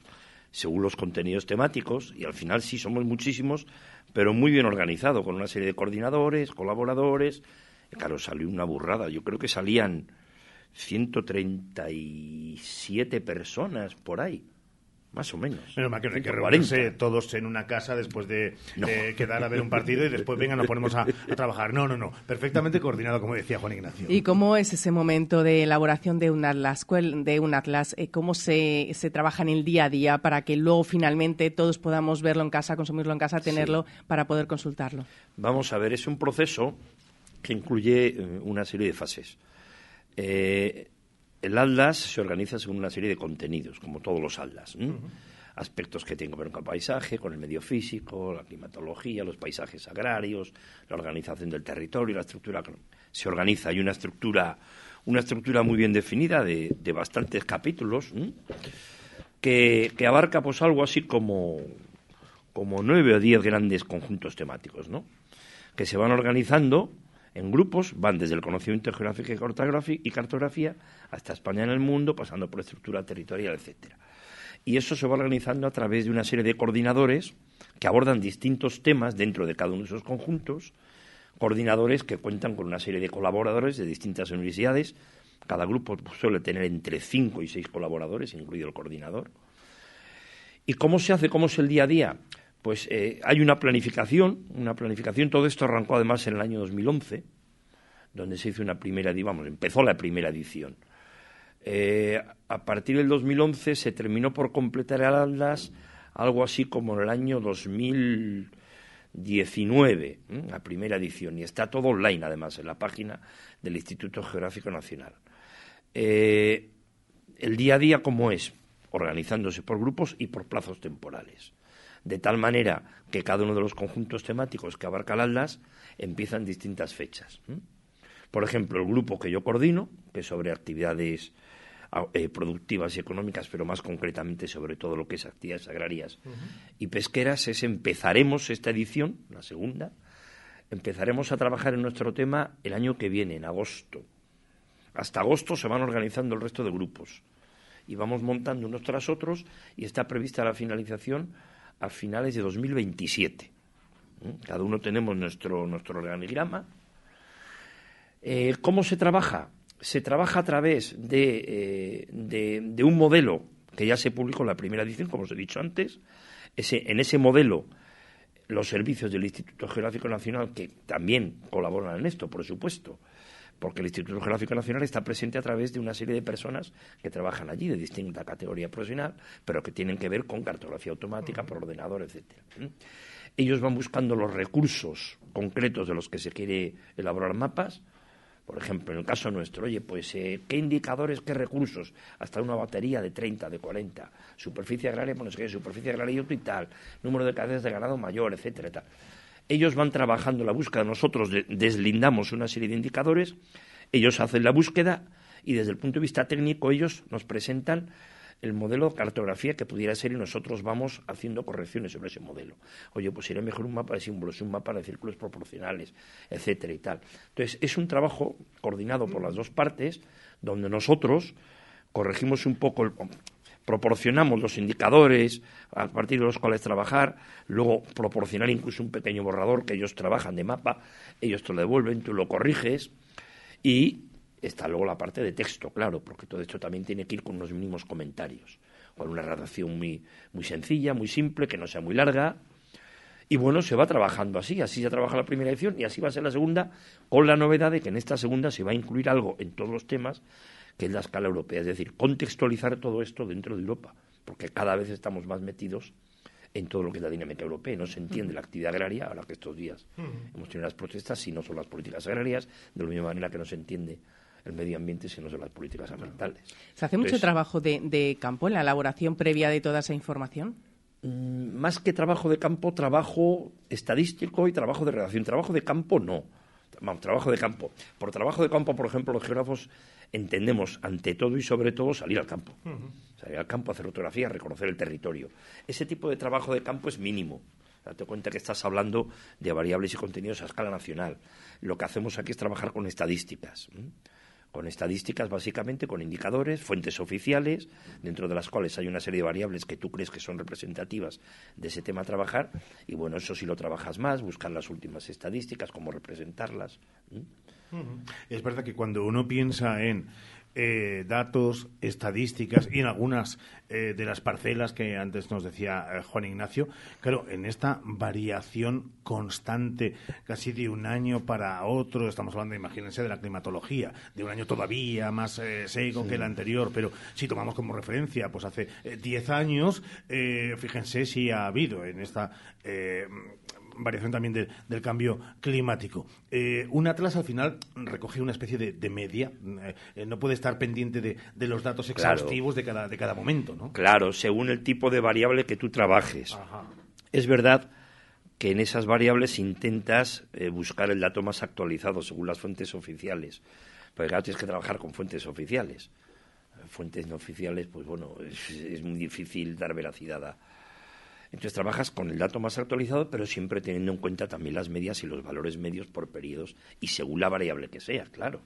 Speaker 44: según los contenidos temáticos y al final sí somos muchísimos, pero muy bien organizado con una serie de coordinadores, colaboradores. Y claro, salió una burrada. Yo creo que salían 137 personas por ahí, más o menos.
Speaker 2: Menos mal que no hay que
Speaker 44: 140.
Speaker 2: reunirse todos en una casa después de,
Speaker 44: No.
Speaker 2: de quedar a ver un partido y después venga nos ponemos a, a trabajar. No, no, no. Perfectamente coordinado, como decía Juan Ignacio.
Speaker 3: ¿Y cómo es ese momento de elaboración de un atlas? ¿Cuál- De un atlas? Eh, ¿Cómo se, se trabaja en el día a día para que luego finalmente todos podamos verlo en casa, consumirlo en casa, tenerlo para poder consultarlo?
Speaker 44: Vamos a ver, es un proceso que incluye eh, una serie de fases. Eh, el Atlas se organiza según una serie de contenidos, como todos los Atlas. Aspectos que tienen que ver con el paisaje, con el medio físico, la climatología, los paisajes agrarios, la organización del territorio, la estructura. Se organiza, hay una estructura, una estructura muy bien definida de, de bastantes capítulos, que, que abarca pues algo así como, como nueve o diez grandes conjuntos temáticos, ¿no? que se van organizando en grupos, van desde el conocimiento geográfico y cartografía hasta España en el mundo, pasando por estructura territorial, etcétera. Y eso se va organizando a través de una serie de coordinadores que abordan distintos temas dentro de cada uno de esos conjuntos, coordinadores que cuentan con una serie de colaboradores de distintas universidades. Cada grupo suele tener entre cinco y seis colaboradores, incluido el coordinador. ¿Y cómo se hace? ¿Cómo es el día a día? Pues eh, hay una planificación, una planificación. Todo esto arrancó además en el año 2011, donde se hizo una primera, digamos, empezó la primera edición. Eh, a partir del 2011 se terminó por completar el Atlas algo así como en el año 2019, ¿eh? la primera edición, y está todo online además en la página del Instituto Geográfico Nacional. Eh, el día a día, ¿cómo es? Organizándose por grupos y por plazos temporales. De tal manera que cada uno de los conjuntos temáticos que abarca el Atlas empieza en distintas fechas. Por ejemplo, el grupo que yo coordino, que es sobre actividades eh, productivas y económicas, pero más concretamente sobre todo lo que es actividades agrarias y pesqueras, es empezaremos esta edición, la segunda, empezaremos a trabajar en nuestro tema el año que viene, en agosto. Hasta agosto se van organizando el resto de grupos y vamos montando unos tras otros y está prevista la finalización a finales de 2027. ¿Mm? Cada uno tenemos nuestro, nuestro organigrama. Eh, ¿Cómo se trabaja? Se trabaja a través de, eh, de- de un modelo que ya se publicó en la primera edición, como os he dicho antes. Ese, en ese modelo, los servicios del Instituto Geográfico Nacional, que también colaboran en esto, por supuesto, porque el Instituto Geográfico Nacional está presente a través de una serie de personas que trabajan allí de distinta categoría profesional, pero que tienen que ver con cartografía automática por ordenador, etcétera. Ellos van buscando los recursos concretos de los que se quiere elaborar mapas. Por ejemplo, en el caso nuestro, oye, pues, eh, ¿qué indicadores, qué recursos? Hasta una batería de 30, de 40. Superficie agraria, pues, ¿qué? Superficie agraria y tal. Número de cadezas de ganado mayor, etcétera, tal. Ellos van trabajando la búsqueda, nosotros deslindamos una serie de indicadores, ellos hacen la búsqueda y desde el punto de vista técnico ellos nos presentan el modelo de cartografía que pudiera ser y nosotros vamos haciendo correcciones sobre ese modelo. Oye, pues sería mejor un mapa de símbolos, un mapa de círculos proporcionales, etcétera y tal. Entonces, es un trabajo coordinado por las dos partes donde nosotros corregimos un poco el, proporcionamos los indicadores a partir de los cuales trabajar, luego proporcionar incluso un pequeño borrador que ellos trabajan de mapa, ellos te lo devuelven, tú lo corriges y está luego la parte de texto, claro, porque todo esto también tiene que ir con unos mínimos comentarios, con una redacción muy, muy sencilla, muy simple, que no sea muy larga. Y bueno, se va trabajando así, así se trabaja la primera edición y así va a ser la segunda, con la novedad de que en esta segunda se va a incluir algo en todos los temas que es la escala europea, es decir, contextualizar todo esto dentro de Europa, porque cada vez estamos más metidos en todo lo que es la dinámica europea. No se entiende la actividad agraria, ahora que estos días hemos tenido las protestas, si no son las políticas agrarias, de la misma manera que no se entiende el medio ambiente si no son las políticas ambientales.
Speaker 3: ¿Se hace mucho trabajo de, campo en la elaboración previa de toda esa información?
Speaker 44: Mm, más que trabajo de campo, trabajo estadístico y trabajo de redacción. Trabajo de campo no. Vamos, trabajo de campo. Por trabajo de campo, por ejemplo, los geógrafos entendemos ante todo y sobre todo salir al campo. Salir al campo, hacer fotografía, reconocer el territorio. Ese tipo de trabajo de campo es mínimo. Date cuenta que estás hablando de variables y contenidos a escala nacional. Lo que hacemos aquí es trabajar con estadísticas con estadísticas básicamente, con indicadores, fuentes oficiales, dentro de las cuales hay una serie de variables que tú crees que son representativas de ese tema a trabajar, y bueno, eso sí lo trabajas más, buscar las últimas estadísticas, cómo representarlas.
Speaker 2: Es verdad que cuando uno piensa en eh, datos, estadísticas y en algunas eh, de las parcelas que antes nos decía eh, Juan Ignacio, claro, en esta variación constante, casi de un año para otro, estamos hablando, imagínense, de la climatología, de un año todavía más seco que el anterior, pero si tomamos como referencia, pues hace 10 años, fíjense si ha habido en esta variación también del cambio climático. Eh, un atlas al final recoge una especie de, media, eh, eh, no puede estar pendiente de, los datos exhaustivos de, cada, de cada momento, ¿no?
Speaker 44: Claro, según el tipo de variable que tú trabajes. Es verdad que en esas variables intentas buscar el dato más actualizado según las fuentes oficiales. Porque claro, tienes que trabajar con fuentes oficiales. Fuentes no oficiales, pues bueno, es muy difícil dar veracidad a, entonces trabajas con el dato más actualizado, pero siempre teniendo en cuenta también las medias y los valores medios por periodos y según la variable que sea, claro.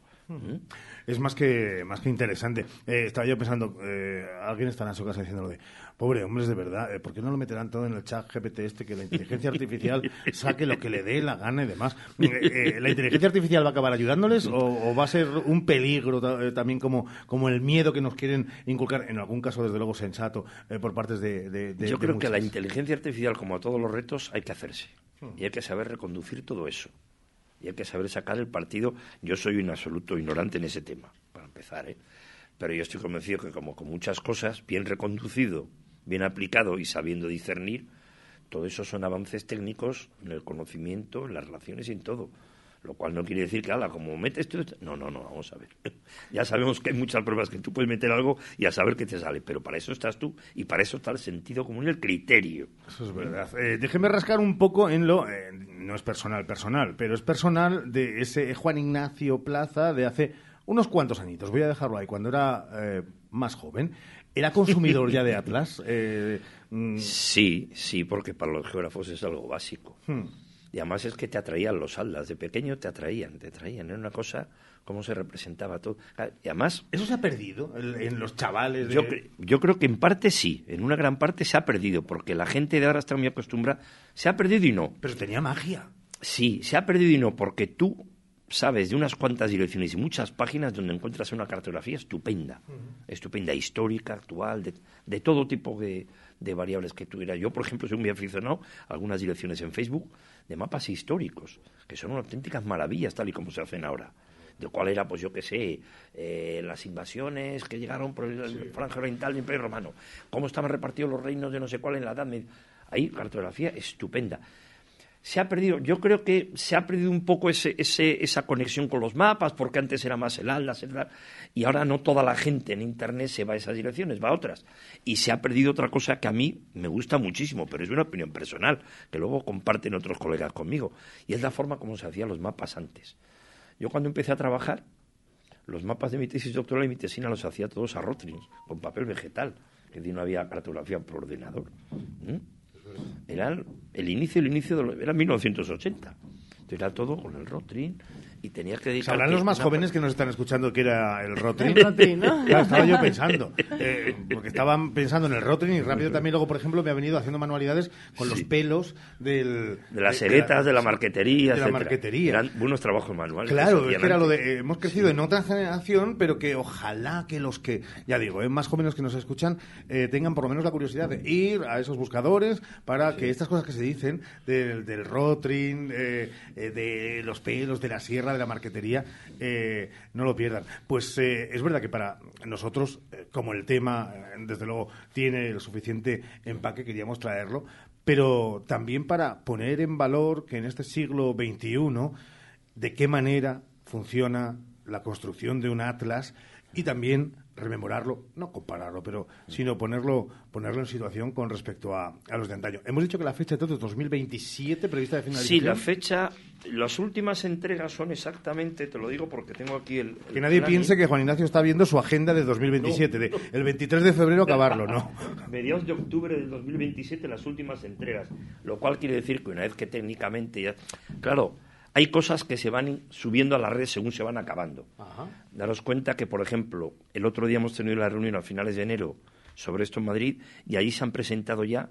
Speaker 2: Es más que, más que interesante. Eh, estaba yo pensando, eh, alguien está en su casa diciéndolo de, pobre hombres, de verdad, eh, ¿por qué no lo meterán todo en el chat GPT este, que la inteligencia artificial saque lo que le dé la gana y demás? ¿La inteligencia artificial va a acabar ayudándoles o, va a ser un peligro también como, como el miedo que nos quieren inculcar, en algún caso, desde luego, sensato, por partes de...
Speaker 44: yo creo que la inteligencia artificial, como a todos los retos, hay que hacerse. Y hay que saber reconducir todo eso y hay que saber sacar el partido. Yo soy un absoluto ignorante en ese tema, para empezar, ¿eh? pero yo estoy convencido que como con muchas cosas, bien reconducido, bien aplicado y sabiendo discernir, todo eso son avances técnicos en el conocimiento, en las relaciones y en todo. Lo cual no quiere decir que, ala, como metes tú... No, no, no, vamos a ver. ya sabemos que hay muchas pruebas que tú puedes meter algo y a saber qué te sale, pero para eso estás tú y para eso está el sentido común y el criterio.
Speaker 2: Eso es verdad. Eh, déjeme rascar un poco en lo... Eh, no es personal, personal, pero es personal de ese Juan Ignacio Plaza de hace unos cuantos añitos. Voy a dejarlo ahí, cuando era eh, más joven. ¿Era consumidor ya de Atlas?
Speaker 44: Mm. Sí, sí, porque para los geógrafos es algo básico. Hmm. Y además es que te atraían los aldas, de pequeño te atraían, te atraían, era una cosa, cómo se representaba todo. Y además...
Speaker 2: ¿Eso se ha perdido en los chavales?
Speaker 44: Yo, yo creo que en parte sí, en una gran parte se ha perdido, porque la gente de ahora está muy acostumbrada, se ha perdido y no.
Speaker 2: Pero tenía magia.
Speaker 44: Sí, se ha perdido y no, porque tú sabes de unas cuantas direcciones y muchas páginas donde encuentras una cartografía estupenda, estupenda, histórica, actual, de, de todo tipo de, de variables que tuviera. Yo, por ejemplo, soy muy aficionado a algunas direcciones en Facebook de mapas históricos, que son auténticas maravillas, tal y como se hacen ahora. de cuál era, pues yo qué sé, eh, las invasiones que llegaron por el, franje oriental del Imperio Romano, cómo estaban repartidos los reinos de no sé cuál en la Edad Media. Ahí, cartografía estupenda se ha perdido, yo creo que se ha perdido un poco esa conexión con los mapas, porque antes era más el Atlas, el, y ahora no toda la gente en Internet se va a esas direcciones, va a otras. Y se ha perdido otra cosa que a mí me gusta muchísimo, pero es una opinión personal, que luego comparten otros colegas conmigo, y es la forma como se hacían los mapas antes. Yo cuando empecé a trabajar, los mapas de mi tesis doctoral y mi tesina los hacía todos a Rotrins, con papel vegetal, que no había cartografía por ordenador. Era el inicio, el inicio de era 1980. Entonces era todo con el Rotring y tenía que dedicar...
Speaker 2: Sabrán los más jóvenes que nos están escuchando que era el Rotring.
Speaker 3: El Rotring, ¿no?
Speaker 2: Claro, estaba yo pensando. Eh, porque estaban pensando en el Rotring y rápido también luego, por ejemplo, me ha venido haciendo manualidades con los pelos del...
Speaker 44: De las heretas, de, la marquetería,
Speaker 2: De la marquetería.
Speaker 44: Eran buenos trabajos manuales.
Speaker 2: Claro, es que era lo de... eh, hemos crecido en otra generación, pero que ojalá que los que, ya digo, eh, más jóvenes que nos escuchan, eh, tengan por lo menos la curiosidad de ir a esos buscadores para que estas cosas que se dicen del, del Rotring, eh, eh, de los pelos, de la sierra, de la marquetería, eh, no lo pierdan. Pues eh, es verdad que para nosotros, eh, como el tema, desde luego, tiene el suficiente empaque, queríamos traerlo, pero también para poner en valor que en este siglo XXI, de qué manera funciona la construcción de un atlas y también rememorarlo, no compararlo, pero sino ponerlo, ponerlo en situación con respecto a, a los de antaño. Hemos dicho que la fecha de todo es 2027, prevista de finalización.
Speaker 44: Sí, la fecha, las últimas entregas son exactamente, te lo digo porque tengo aquí el... el
Speaker 2: Que nadie piense que Juan Ignacio está viendo su agenda de 2027, de el 23 de febrero acabarlo, ¿no?
Speaker 44: Mediados de octubre del 2027 las últimas entregas, lo cual quiere decir que una vez que técnicamente ya... Claro, hay cosas que se van subiendo a la red según se van acabando. Daros cuenta que, por ejemplo, el otro día hemos tenido la reunión a finales de enero sobre esto en Madrid y allí se han presentado ya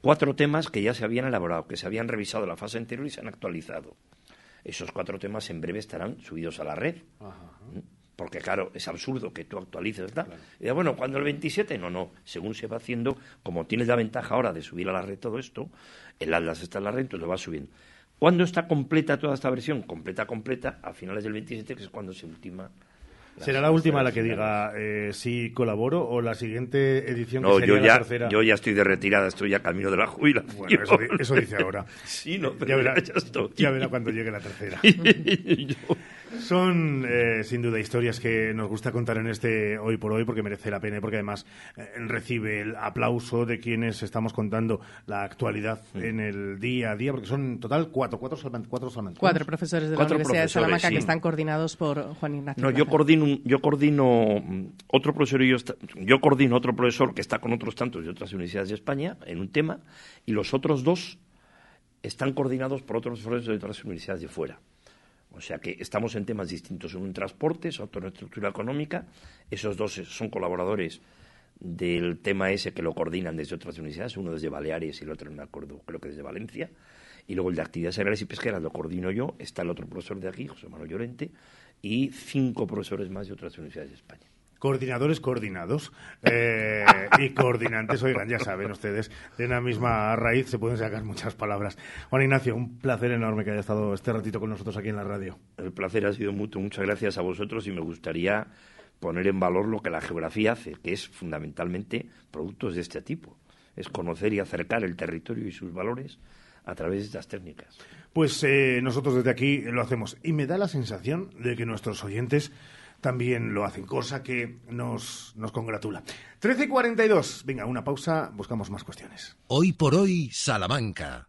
Speaker 44: cuatro temas que ya se habían elaborado, que se habían revisado en la fase anterior y se han actualizado. Esos cuatro temas en breve estarán subidos a la red. ¿Mm? Porque, claro, es absurdo que tú actualices, ¿verdad? Y bueno, ¿cuándo el 27? No, no. Según se va haciendo, como tienes la ventaja ahora de subir a la red todo esto, el Atlas está en la red, entonces lo va subiendo. ¿Cuándo está completa toda esta versión? Completa, completa, a finales del 27, que es cuando se ultima.
Speaker 2: ¿Será la última la que diga eh, si colaboro o la siguiente edición
Speaker 44: No,
Speaker 2: que
Speaker 44: yo
Speaker 2: sería
Speaker 44: ya,
Speaker 2: la tercera?
Speaker 44: yo ya estoy de retirada, estoy ya camino de la jubilación.
Speaker 2: Bueno, eso, eso dice ahora.
Speaker 44: Sí, no, pero
Speaker 2: ya verá,
Speaker 44: ya estoy.
Speaker 2: ya verá cuando llegue la tercera. Son, eh, sin duda, historias que nos gusta contar en este Hoy por Hoy porque merece la pena y porque además eh, recibe el aplauso de quienes estamos contando la actualidad en el día a día, porque son en total cuatro, cuatro, salman- cuatro.
Speaker 3: Cuatro profesores de
Speaker 44: Cuatro
Speaker 3: la Universidad de Salamanca
Speaker 44: sí.
Speaker 3: que están coordinados por Juan Ignacio.
Speaker 44: No, yo coordino, un- yo coordino mm, otro profesor y yo, está- yo coordino otro profesor que está con otros tantos de otras universidades de España en un tema y los otros dos están coordinados por otros profesores de otras universidades de fuera. O sea que estamos en temas distintos. Uno en transportes, otro en estructura económica. Esos dos son colaboradores del tema ese que lo coordinan desde otras universidades, uno desde Baleares y el otro, no me acuerdo, creo que desde Valencia. Y luego el de actividades agrarias y pesqueras lo coordino yo. Está el otro profesor de aquí, José Manuel Llorente, y cinco profesores más de otras universidades de España.
Speaker 2: Coordinadores coordinados eh, y coordinantes, oigan, ya saben ustedes, de una misma raíz se pueden sacar muchas palabras. Juan Ignacio, un placer enorme que haya estado este ratito con nosotros aquí en la radio.
Speaker 44: El placer ha sido mutuo. Muchas gracias a vosotros y me gustaría poner en valor lo que la geografía hace, que es fundamentalmente productos de este tipo. Es conocer y acercar el territorio y sus valores a través de estas técnicas.
Speaker 2: Pues eh, nosotros desde aquí lo hacemos y me da la sensación de que nuestros oyentes también lo hacen, cosa que nos, nos congratula. 13 y 42. Venga, una pausa, buscamos más cuestiones.
Speaker 1: Hoy por hoy, Salamanca.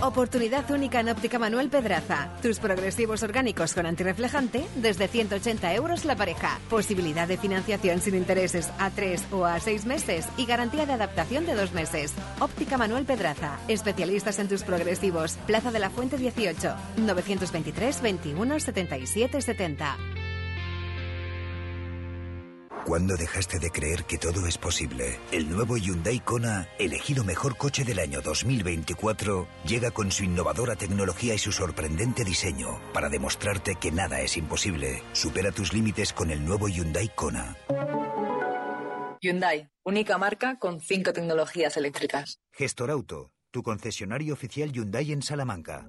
Speaker 43: Oportunidad única en Óptica Manuel Pedraza. Tus progresivos orgánicos con antirreflejante desde 180 euros la pareja. Posibilidad de financiación sin intereses a 3 o a 6 meses y garantía de adaptación de 2 meses. Óptica Manuel Pedraza. Especialistas en tus progresivos. Plaza de la Fuente 18. 923 21 77 70.
Speaker 38: ¿Cuándo dejaste de creer que todo es posible? El nuevo Hyundai Kona, elegido mejor coche del año 2024, llega con su innovadora tecnología y su sorprendente diseño para demostrarte que nada es imposible. Supera tus límites con el nuevo Hyundai Kona.
Speaker 45: Hyundai, única marca con cinco tecnologías eléctricas.
Speaker 38: Gestor Auto, tu concesionario oficial Hyundai en Salamanca.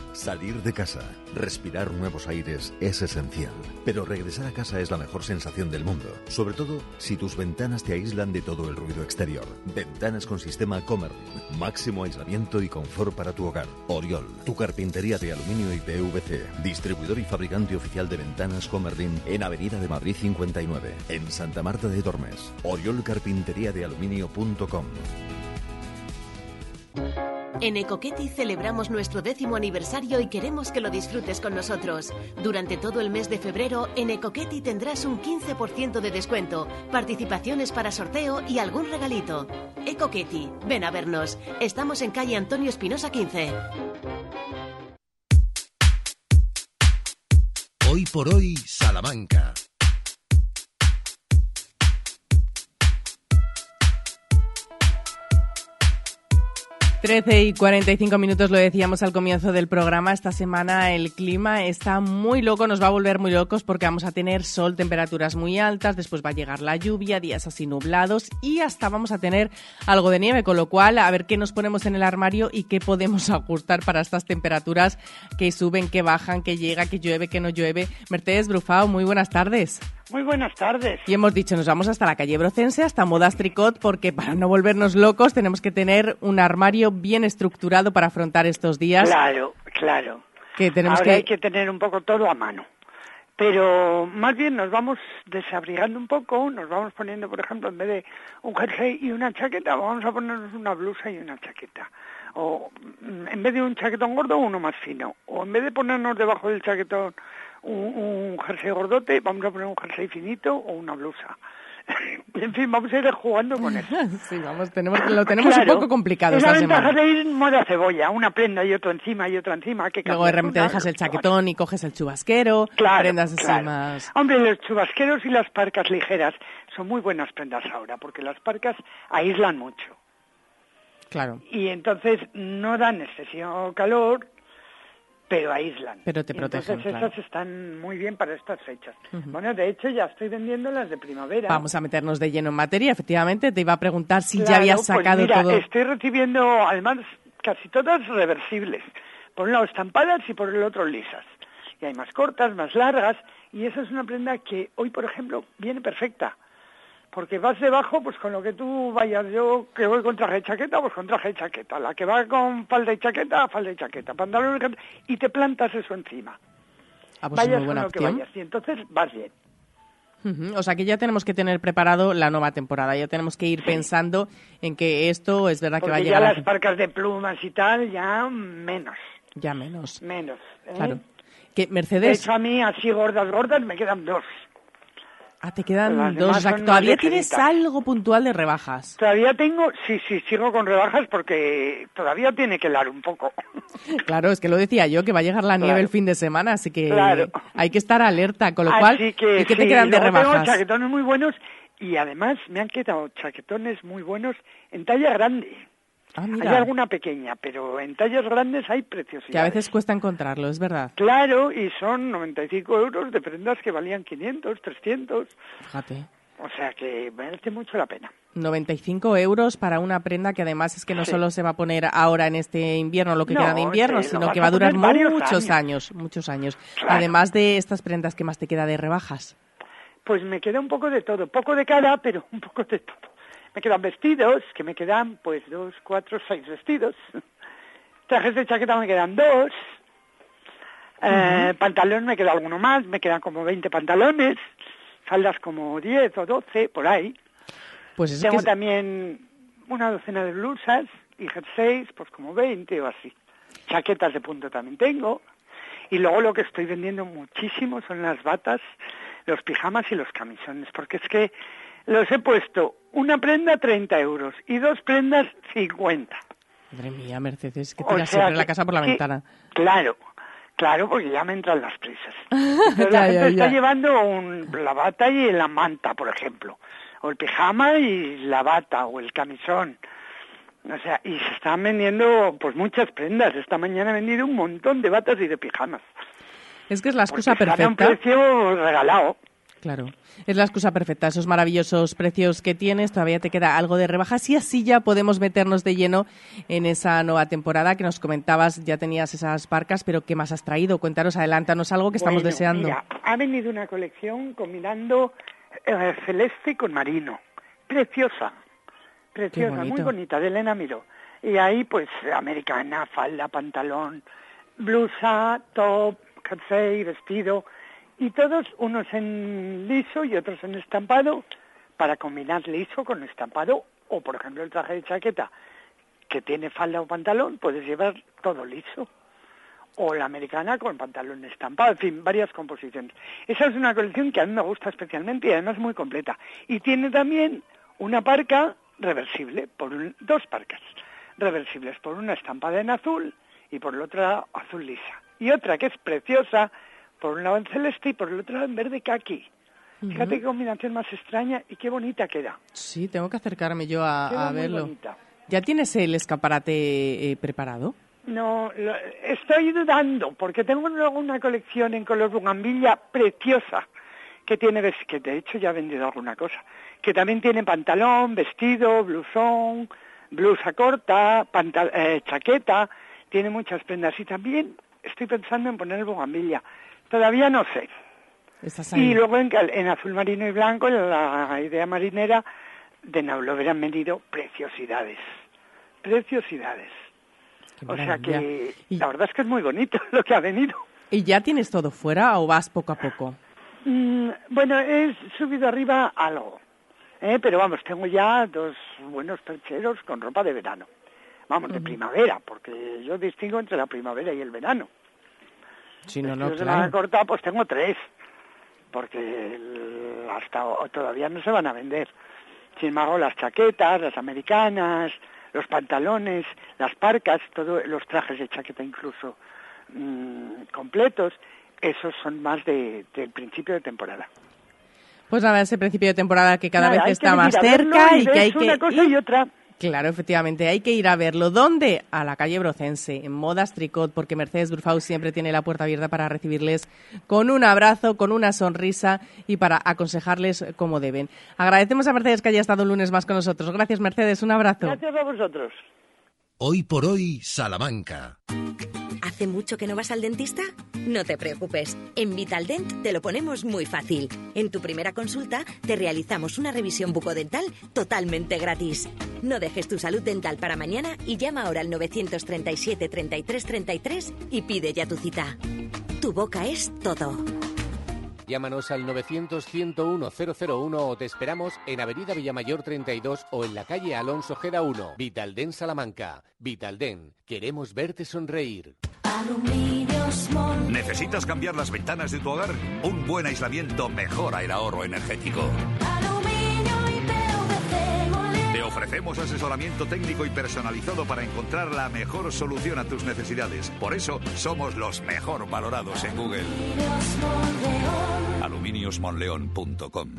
Speaker 34: salir de casa, respirar nuevos aires es esencial. Pero regresar a casa es la mejor sensación del mundo, sobre todo si tus ventanas te aíslan de todo el ruido exterior. Ventanas con sistema Comerlin, máximo aislamiento y confort para tu hogar. Oriol, tu carpintería de aluminio y PVC, distribuidor y fabricante oficial de ventanas Comerlin en Avenida de Madrid 59, en Santa Marta de Tormes. Oriolcarpinteriadealuminio.com
Speaker 46: En Ecoqueti celebramos nuestro décimo aniversario y queremos que lo disfrutes con nosotros. Durante todo el mes de febrero, en Ecoqueti tendrás un 15% de descuento, participaciones para sorteo y algún regalito. Ecoqueti, ven a vernos. Estamos en calle Antonio Espinosa 15.
Speaker 1: Hoy por hoy, Salamanca.
Speaker 3: 13 y 45 minutos lo decíamos al comienzo del programa. Esta semana el clima está muy loco, nos va a volver muy locos porque vamos a tener sol, temperaturas muy altas, después va a llegar la lluvia, días así nublados y hasta vamos a tener algo de nieve, con lo cual a ver qué nos ponemos en el armario y qué podemos ajustar para estas temperaturas que suben, que bajan, que llega, que llueve, que no llueve. Mercedes Brufao, muy buenas tardes.
Speaker 47: Muy buenas tardes.
Speaker 3: Y hemos dicho, nos vamos hasta la calle Brocense, hasta Modas Tricot, porque para no volvernos locos tenemos que tener un armario bien estructurado para afrontar estos días.
Speaker 47: Claro, claro.
Speaker 3: Que tenemos
Speaker 47: Ahora
Speaker 3: que...
Speaker 47: hay que tener un poco todo a mano. Pero más bien nos vamos desabrigando un poco, nos vamos poniendo, por ejemplo, en vez de un jersey y una chaqueta, vamos a ponernos una blusa y una chaqueta. O mm, en vez de un chaquetón gordo, uno más fino. O en vez de ponernos debajo del chaquetón un, un jersey gordote, vamos a poner un jersey finito o una blusa. en fin, vamos a ir jugando con eso.
Speaker 3: Sí, vamos, tenemos, lo tenemos
Speaker 47: Claro.
Speaker 3: un poco complicado
Speaker 47: Es
Speaker 3: esta
Speaker 47: la ventaja
Speaker 3: semana.
Speaker 47: de ir moda cebolla, una prenda y otro encima y otro encima. Que
Speaker 3: Luego de repente dejas el chaquetón y coges el chubasquero,
Speaker 47: Claro,
Speaker 3: prendas así
Speaker 47: claro.
Speaker 3: más...
Speaker 47: Hombre, los chubasqueros y las parcas ligeras son muy buenas prendas ahora, porque las parcas aíslan mucho.
Speaker 3: Claro,
Speaker 47: Y entonces no dan excesivo calor, pero aíslan.
Speaker 3: pero te protegen,
Speaker 47: Entonces
Speaker 3: claro.
Speaker 47: estas están muy bien para estas fechas.
Speaker 3: Ujú.
Speaker 47: Bueno, de hecho ya estoy vendiendo las de primavera.
Speaker 3: Vamos a meternos de lleno en materia. Efectivamente, te iba a preguntar si ya
Speaker 47: Claro,
Speaker 3: habías
Speaker 47: pues
Speaker 3: sacado
Speaker 47: mira,
Speaker 3: todo.
Speaker 47: Estoy recibiendo, además, casi todas reversibles. Por un lado estampadas y por el otro lisas. Y hay más cortas, más largas, y esa es una prenda que hoy, por ejemplo, viene perfecta. Porque vas debajo, pues con lo que tú vayas. Yo que voy con traje de chaqueta, pues con traje de chaqueta. La que va con falda y chaqueta, falda y chaqueta. Pantalón y chaqueta, y te plantas eso encima.
Speaker 3: Ah, pues es
Speaker 47: vayas
Speaker 3: muy buena
Speaker 47: con lo que vayas. Y entonces vas bien.
Speaker 3: Ujú, O sea que ya tenemos que tener preparado la nueva temporada. Ya tenemos que ir pensando en que esto es verdad que va a llegar
Speaker 47: ya
Speaker 3: a-
Speaker 47: las parcas de plumas y tal, ya menos.
Speaker 3: ya menos.
Speaker 47: Menos. ¿eh?
Speaker 3: Claro. Que
Speaker 47: De
Speaker 3: Mercedes,
Speaker 47: hecho, a mí así gordas, gordas, me quedan dos.
Speaker 3: Ah, te quedan
Speaker 47: Las
Speaker 3: dos.
Speaker 47: Demás
Speaker 3: todavía tienes algo puntual de rebajas.
Speaker 47: Todavía tengo, sí, sí, sigo con rebajas porque todavía tiene que helar un poco.
Speaker 3: Claro, es que lo decía yo, que va a llegar la nieve el fin de semana, así que
Speaker 47: Claro.
Speaker 3: hay que estar alerta. Con lo cual,
Speaker 47: Así que
Speaker 3: ¿y qué te quedan de
Speaker 47: luego tengo
Speaker 3: rebajas?
Speaker 47: chaquetones muy buenos y además me han quedado chaquetones muy buenos en talla grande.
Speaker 3: Ah,
Speaker 47: Hay alguna pequeña, pero en tallas grandes hay preciosidades.
Speaker 3: que a veces cuesta encontrarlo, es verdad.
Speaker 47: Claro, y son 95 euros de prendas que valían 500, 300.
Speaker 3: Fíjate.
Speaker 47: O sea que merece mucho la pena.
Speaker 3: 95 euros para una prenda que además es que no
Speaker 47: Sí.
Speaker 3: solo se va a poner ahora en este invierno, lo que
Speaker 47: No,
Speaker 3: queda de invierno, sino que va a durar muchos
Speaker 47: años.
Speaker 3: años, muchos años.
Speaker 47: Claro.
Speaker 3: Además de estas prendas, ¿qué más te queda de rebajas?
Speaker 47: Pues me queda un poco de todo, poco de cada, pero un poco de todo. Me quedan vestidos, que me quedan pues dos, cuatro, seis vestidos. Trajes de chaqueta me quedan dos. Eh, Pantalón me queda alguno más, me quedan como 20 pantalones. Faldas como 10 o 12, por ahí.
Speaker 3: Pues es
Speaker 47: Tengo
Speaker 3: que es-
Speaker 47: también una docena de blusas y jerseys, pues como 20 o así. Chaquetas de punto también tengo. Y luego lo que estoy vendiendo muchísimo son las batas, los pijamas y los camisones, porque es que los he puesto una prenda 30 euros y dos prendas 50.
Speaker 3: Madre mía, Mercedes, que tiras siempre la
Speaker 47: que-
Speaker 3: casa por la
Speaker 47: que-
Speaker 3: ventana.
Speaker 47: Claro, claro, porque ya me entran las prisas. Entonces la
Speaker 3: Ya,
Speaker 47: gente
Speaker 3: ya,
Speaker 47: está
Speaker 3: ya.
Speaker 47: llevando un- la bata y la manta, por ejemplo, o el pijama y la bata, o el camisón. O sea, y se están vendiendo pues muchas prendas. Esta mañana he vendido un montón de batas y de pijamas.
Speaker 3: Es que es la excusa
Speaker 47: Porque están a un
Speaker 3: perfecta.
Speaker 47: precio regalado.
Speaker 3: Claro, es la excusa perfecta. Esos maravillosos precios que tienes, todavía te queda algo de rebajas y así ya podemos meternos de lleno en esa nueva temporada que nos comentabas. Ya tenías esas barcas, pero ¿qué más has traído? Cuéntanos, adelántanos algo que estamos deseando.
Speaker 47: Mira, ha venido una colección combinando eh, celeste con marino. Preciosa. Preciosa, muy bonita, de Elena Miró. Y ahí, pues, americana, falda, pantalón, blusa, top, jersey, vestido. Y todos, unos en liso y otros en estampado, para combinar liso con estampado. O, por ejemplo, el traje de chaqueta, que tiene falda o pantalón, puedes llevar todo liso o la americana con pantalón estampado, en fin, varias composiciones. Esa es una colección que a mí me gusta especialmente y además muy completa. Y tiene también una parca reversible, por un- dos parcas reversibles, por una estampada en azul y por la otra azul lisa. Y otra que es preciosa, por un lado en celeste y por el otro lado en verde kaki. Fíjate qué combinación más extraña y qué bonita queda.
Speaker 3: Sí, tengo que acercarme yo a,
Speaker 47: Queda
Speaker 3: a
Speaker 47: muy
Speaker 3: verlo.
Speaker 47: bonita.
Speaker 3: ¿Ya tienes el escaparate eh, preparado?
Speaker 47: No, lo- estoy dudando, porque tengo luego una colección en color bugambilla preciosa, que tiene, que de hecho ya he vendido alguna cosa, que también tiene pantalón, vestido, blusón, blusa corta, pantal- eh, chaqueta, tiene muchas prendas y también estoy pensando en poner bugambilla. Todavía no sé. Y luego en, en azul marino y blanco, en la idea marinera, de Naulover han venido preciosidades. Preciosidades. O sea que la verdad es que es muy bonito lo que ha venido.
Speaker 3: ¿Y ya tienes todo fuera o vas poco a poco?
Speaker 47: Mm, bueno, he subido arriba algo. ¿eh? Pero vamos, tengo ya dos buenos percheros con ropa de verano. Vamos, de
Speaker 3: Ujú.
Speaker 47: primavera, porque yo distingo entre la primavera y el verano.
Speaker 3: Sí, no, no,
Speaker 47: manga
Speaker 3: claro.
Speaker 47: corta, pues tengo tres, porque el- hasta todavía no se van a vender. Sin embargo, las chaquetas, las americanas, los pantalones, las parcas, todos los trajes de chaqueta incluso mm, completos, esos son más de, del principio de temporada.
Speaker 3: Pues nada, ese principio de temporada que cada
Speaker 47: Nada,
Speaker 3: vez está más cerca
Speaker 47: y
Speaker 3: y que hay que
Speaker 47: una cosa y otra.
Speaker 3: Claro, efectivamente, hay que ir a verlo. ¿Dónde? A la calle Brocense, en Modas Tricot, porque Mercedes Brufau siempre tiene la puerta abierta para recibirles con un abrazo, con una sonrisa y para aconsejarles como deben. Agradecemos a Mercedes que haya estado un lunes más con nosotros. Gracias, Mercedes. Un abrazo.
Speaker 47: Gracias a vosotros.
Speaker 1: Hoy por hoy, Salamanca.
Speaker 48: ¿Hace mucho que no vas al dentista? No te preocupes. En Vitaldent te lo ponemos muy fácil. En tu primera consulta te realizamos una revisión bucodental totalmente gratis. No dejes tu salud dental para mañana y llama ahora al 937 33 33 y pide ya tu cita. Tu boca es todo.
Speaker 25: Llámanos al 900-101-001 o te esperamos en Avenida Villamayor 32 o en la calle Alonso Geda 1. Vitalden Salamanca. Vitalden. Queremos verte sonreír.
Speaker 49: ¿Necesitas cambiar las ventanas de tu hogar? Un buen aislamiento mejora el ahorro energético. Te ofrecemos asesoramiento técnico y personalizado para encontrar la mejor solución a tus necesidades. Por eso somos los mejor valorados en Google. Aluminiosmonleón.com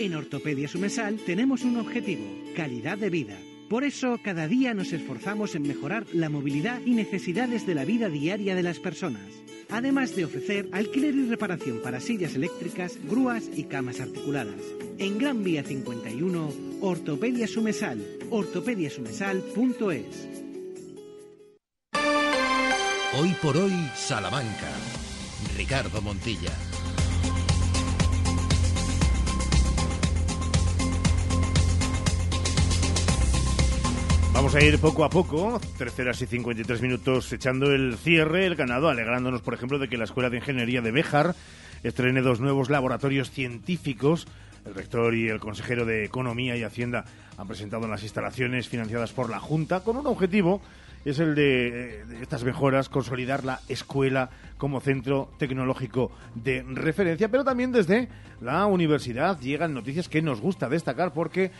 Speaker 50: En Ortopedia Sumesal tenemos un objetivo, calidad de vida. Por eso, cada día nos esforzamos en mejorar la movilidad y necesidades de la vida diaria de las personas. Además de ofrecer alquiler y reparación para sillas eléctricas, grúas y camas articuladas. En Gran Vía 51, Ortopedia Sumesal, ortopediasumesal.es.
Speaker 1: Hoy por hoy, Salamanca. Ricardo Montilla.
Speaker 2: Vamos a ir poco a poco, terceras y 53 minutos echando el cierre, el ganado, alegrándonos, por ejemplo, de que la Escuela de Ingeniería de Béjar estrene dos nuevos laboratorios científicos. El rector y el consejero de Economía y Hacienda han presentado las instalaciones financiadas por la Junta con un objetivo, es el de, eh, de estas mejoras, consolidar la escuela como centro tecnológico de referencia, pero también desde la universidad llegan noticias que nos gusta destacar porque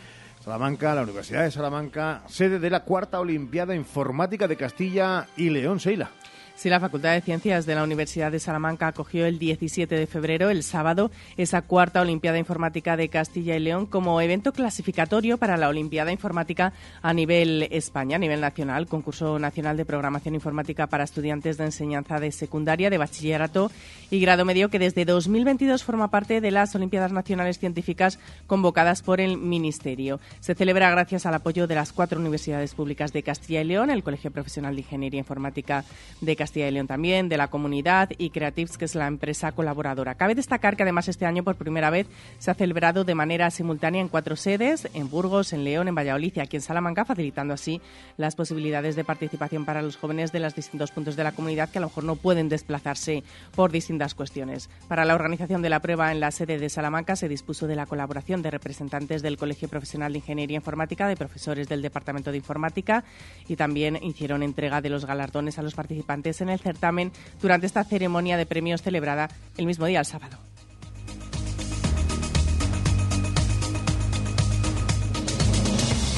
Speaker 2: Salamanca, la Universidad de Salamanca, sede de la cuarta Olimpiada Informática de Castilla y León, Seila.
Speaker 3: Sí, la Facultad de Ciencias de la Universidad de Salamanca acogió el 17 de febrero, el sábado, esa cuarta Olimpiada Informática de Castilla y León como evento clasificatorio para la Olimpiada Informática a nivel España, a nivel nacional, concurso nacional de programación informática para estudiantes de enseñanza de secundaria, de bachillerato y grado medio, que desde 2022 forma parte de las Olimpiadas Nacionales Científicas convocadas por el Ministerio. Se celebra gracias al apoyo de las cuatro universidades públicas de Castilla y León, el Colegio Profesional de Ingeniería Informática de Castilla y León también, de la comunidad y Creatives, que es la empresa colaboradora. Cabe destacar que además este año por primera vez se ha celebrado de manera simultánea en cuatro sedes, en Burgos, en León, en Valladolid y aquí en Salamanca, facilitando así las posibilidades de participación para los jóvenes de los distintos puntos de la comunidad que a lo mejor no pueden desplazarse por distintas cuestiones. Para la organización de la prueba en la sede de Salamanca se dispuso de la colaboración de representantes del Colegio Profesional de Ingeniería Informática, de profesores del Departamento de Informática y también hicieron entrega de los galardones a los participantes en el certamen durante esta ceremonia de premios celebrada el mismo día, el sábado.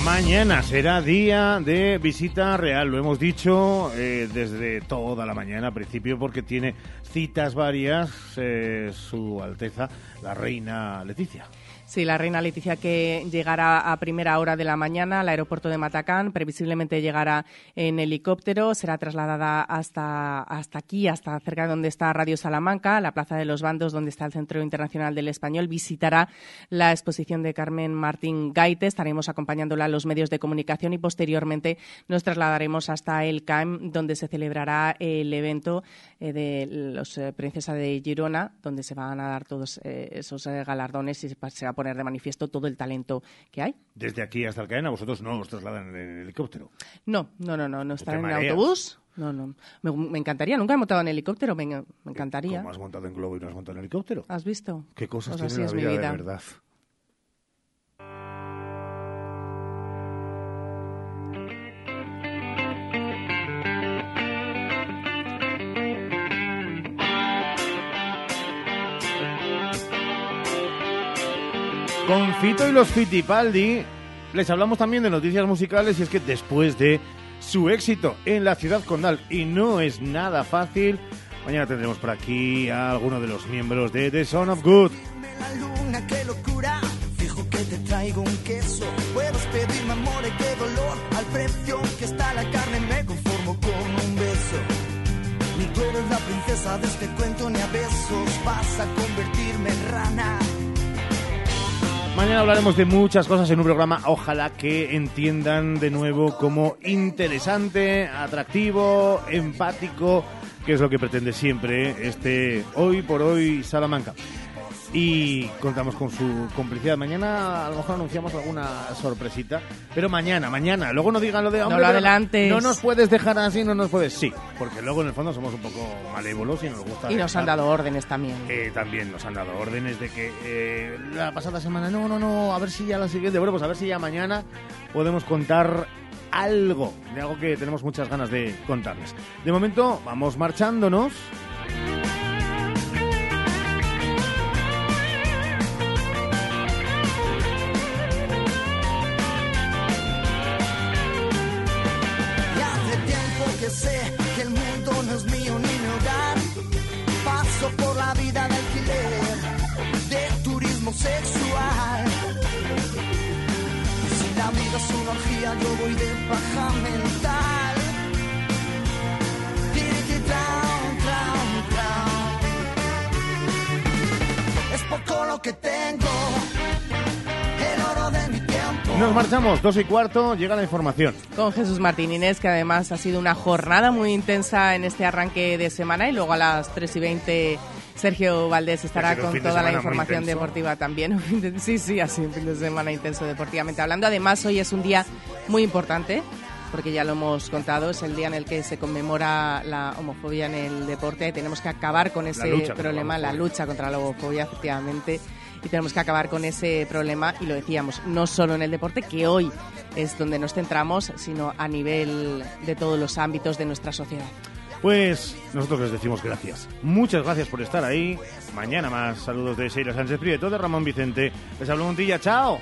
Speaker 2: Mañana será día de visita real, lo hemos dicho eh, desde toda la mañana, a principio, porque tiene citas varias eh, Su Alteza, la Reina Leticia.
Speaker 3: Sí, la reina Leticia que llegará a primera hora de la mañana al aeropuerto de Matacán, previsiblemente llegará en helicóptero, será trasladada hasta, hasta aquí, hasta cerca de donde está Radio Salamanca, la Plaza de los Bandos, donde está el Centro Internacional del Español, visitará la exposición de Carmen Martín Gaite, estaremos acompañándola a los medios de comunicación y posteriormente nos trasladaremos hasta el CAM, donde se celebrará el evento eh, de los eh, Princesa de Girona, donde se van a dar todos eh, esos galardones y se va a poner de manifiesto todo el talento que hay.
Speaker 2: Desde aquí hasta el Cadena, vosotros no os trasladan en helicóptero.
Speaker 3: No, no, no, no, no estar en
Speaker 2: mareas?
Speaker 3: autobús. No, no. Me, me encantaría, nunca he montado en helicóptero, me, me encantaría.
Speaker 2: ¿Cómo has montado en globo y no has montado en helicóptero?
Speaker 3: ¿Has visto?
Speaker 2: ¿Qué cosas
Speaker 3: Pues
Speaker 2: tiene la vida,
Speaker 3: vida.
Speaker 2: de verdad? Con Fito y los Fitipaldi les hablamos también de noticias musicales y es que después de su éxito en la ciudad condal y no es nada fácil, mañana tendremos por aquí a alguno de los miembros de The Son of Good. Mañana hablaremos de muchas cosas en un programa, ojalá que entiendan de nuevo como interesante, atractivo, empático, que es lo que pretende siempre este Hoy por Hoy Salamanca. Y contamos con su complicidad. Mañana a lo mejor anunciamos alguna sorpresita, pero mañana, mañana. Luego no digan lo de
Speaker 3: No
Speaker 2: "Hombre,
Speaker 3: lo
Speaker 2: pero
Speaker 3: adelantes".
Speaker 2: No nos puedes dejar así, no nos puedes. Sí, porque luego en el fondo somos un poco malévolos y nos gusta.
Speaker 3: Y nos han dado órdenes también.
Speaker 2: eh, también nos han dado órdenes de que eh, la pasada semana, no, no, no, a ver si ya la siguiente, bueno, pues a ver si ya mañana podemos contar algo, de algo que tenemos muchas ganas de contarles. De momento, vamos marchándonos.
Speaker 51: Paja mental. Traum, traum, traum. Es poco lo que tengo, el oro de mi tiempo.
Speaker 2: Nos marchamos, dos y cuarto, llega la información.
Speaker 3: Con Jesús Martín Inés, que además ha sido una jornada muy intensa en este arranque de semana y luego a las 3 y 20 Sergio Valdés estará con toda la información deportiva también. Sí, sí, ha sido un fin de semana intenso deportivamente hablando. Además, hoy es un día muy importante porque ya lo hemos contado, es el día en el que se conmemora la homofobia en el deporte tenemos que acabar con ese
Speaker 2: la
Speaker 3: problema, la
Speaker 2: homofobia.
Speaker 3: lucha contra la homofobia, efectivamente, y tenemos que acabar con ese problema, y lo decíamos, no solo en el deporte, que hoy es donde nos centramos, sino a nivel de todos los ámbitos de nuestra sociedad.
Speaker 2: Pues nosotros les decimos gracias. Muchas gracias por estar ahí. Mañana más. Saludos de Sheila Sánchez Prieto, de Ramón Vicente. Les hablo Montilla. ¡Chao!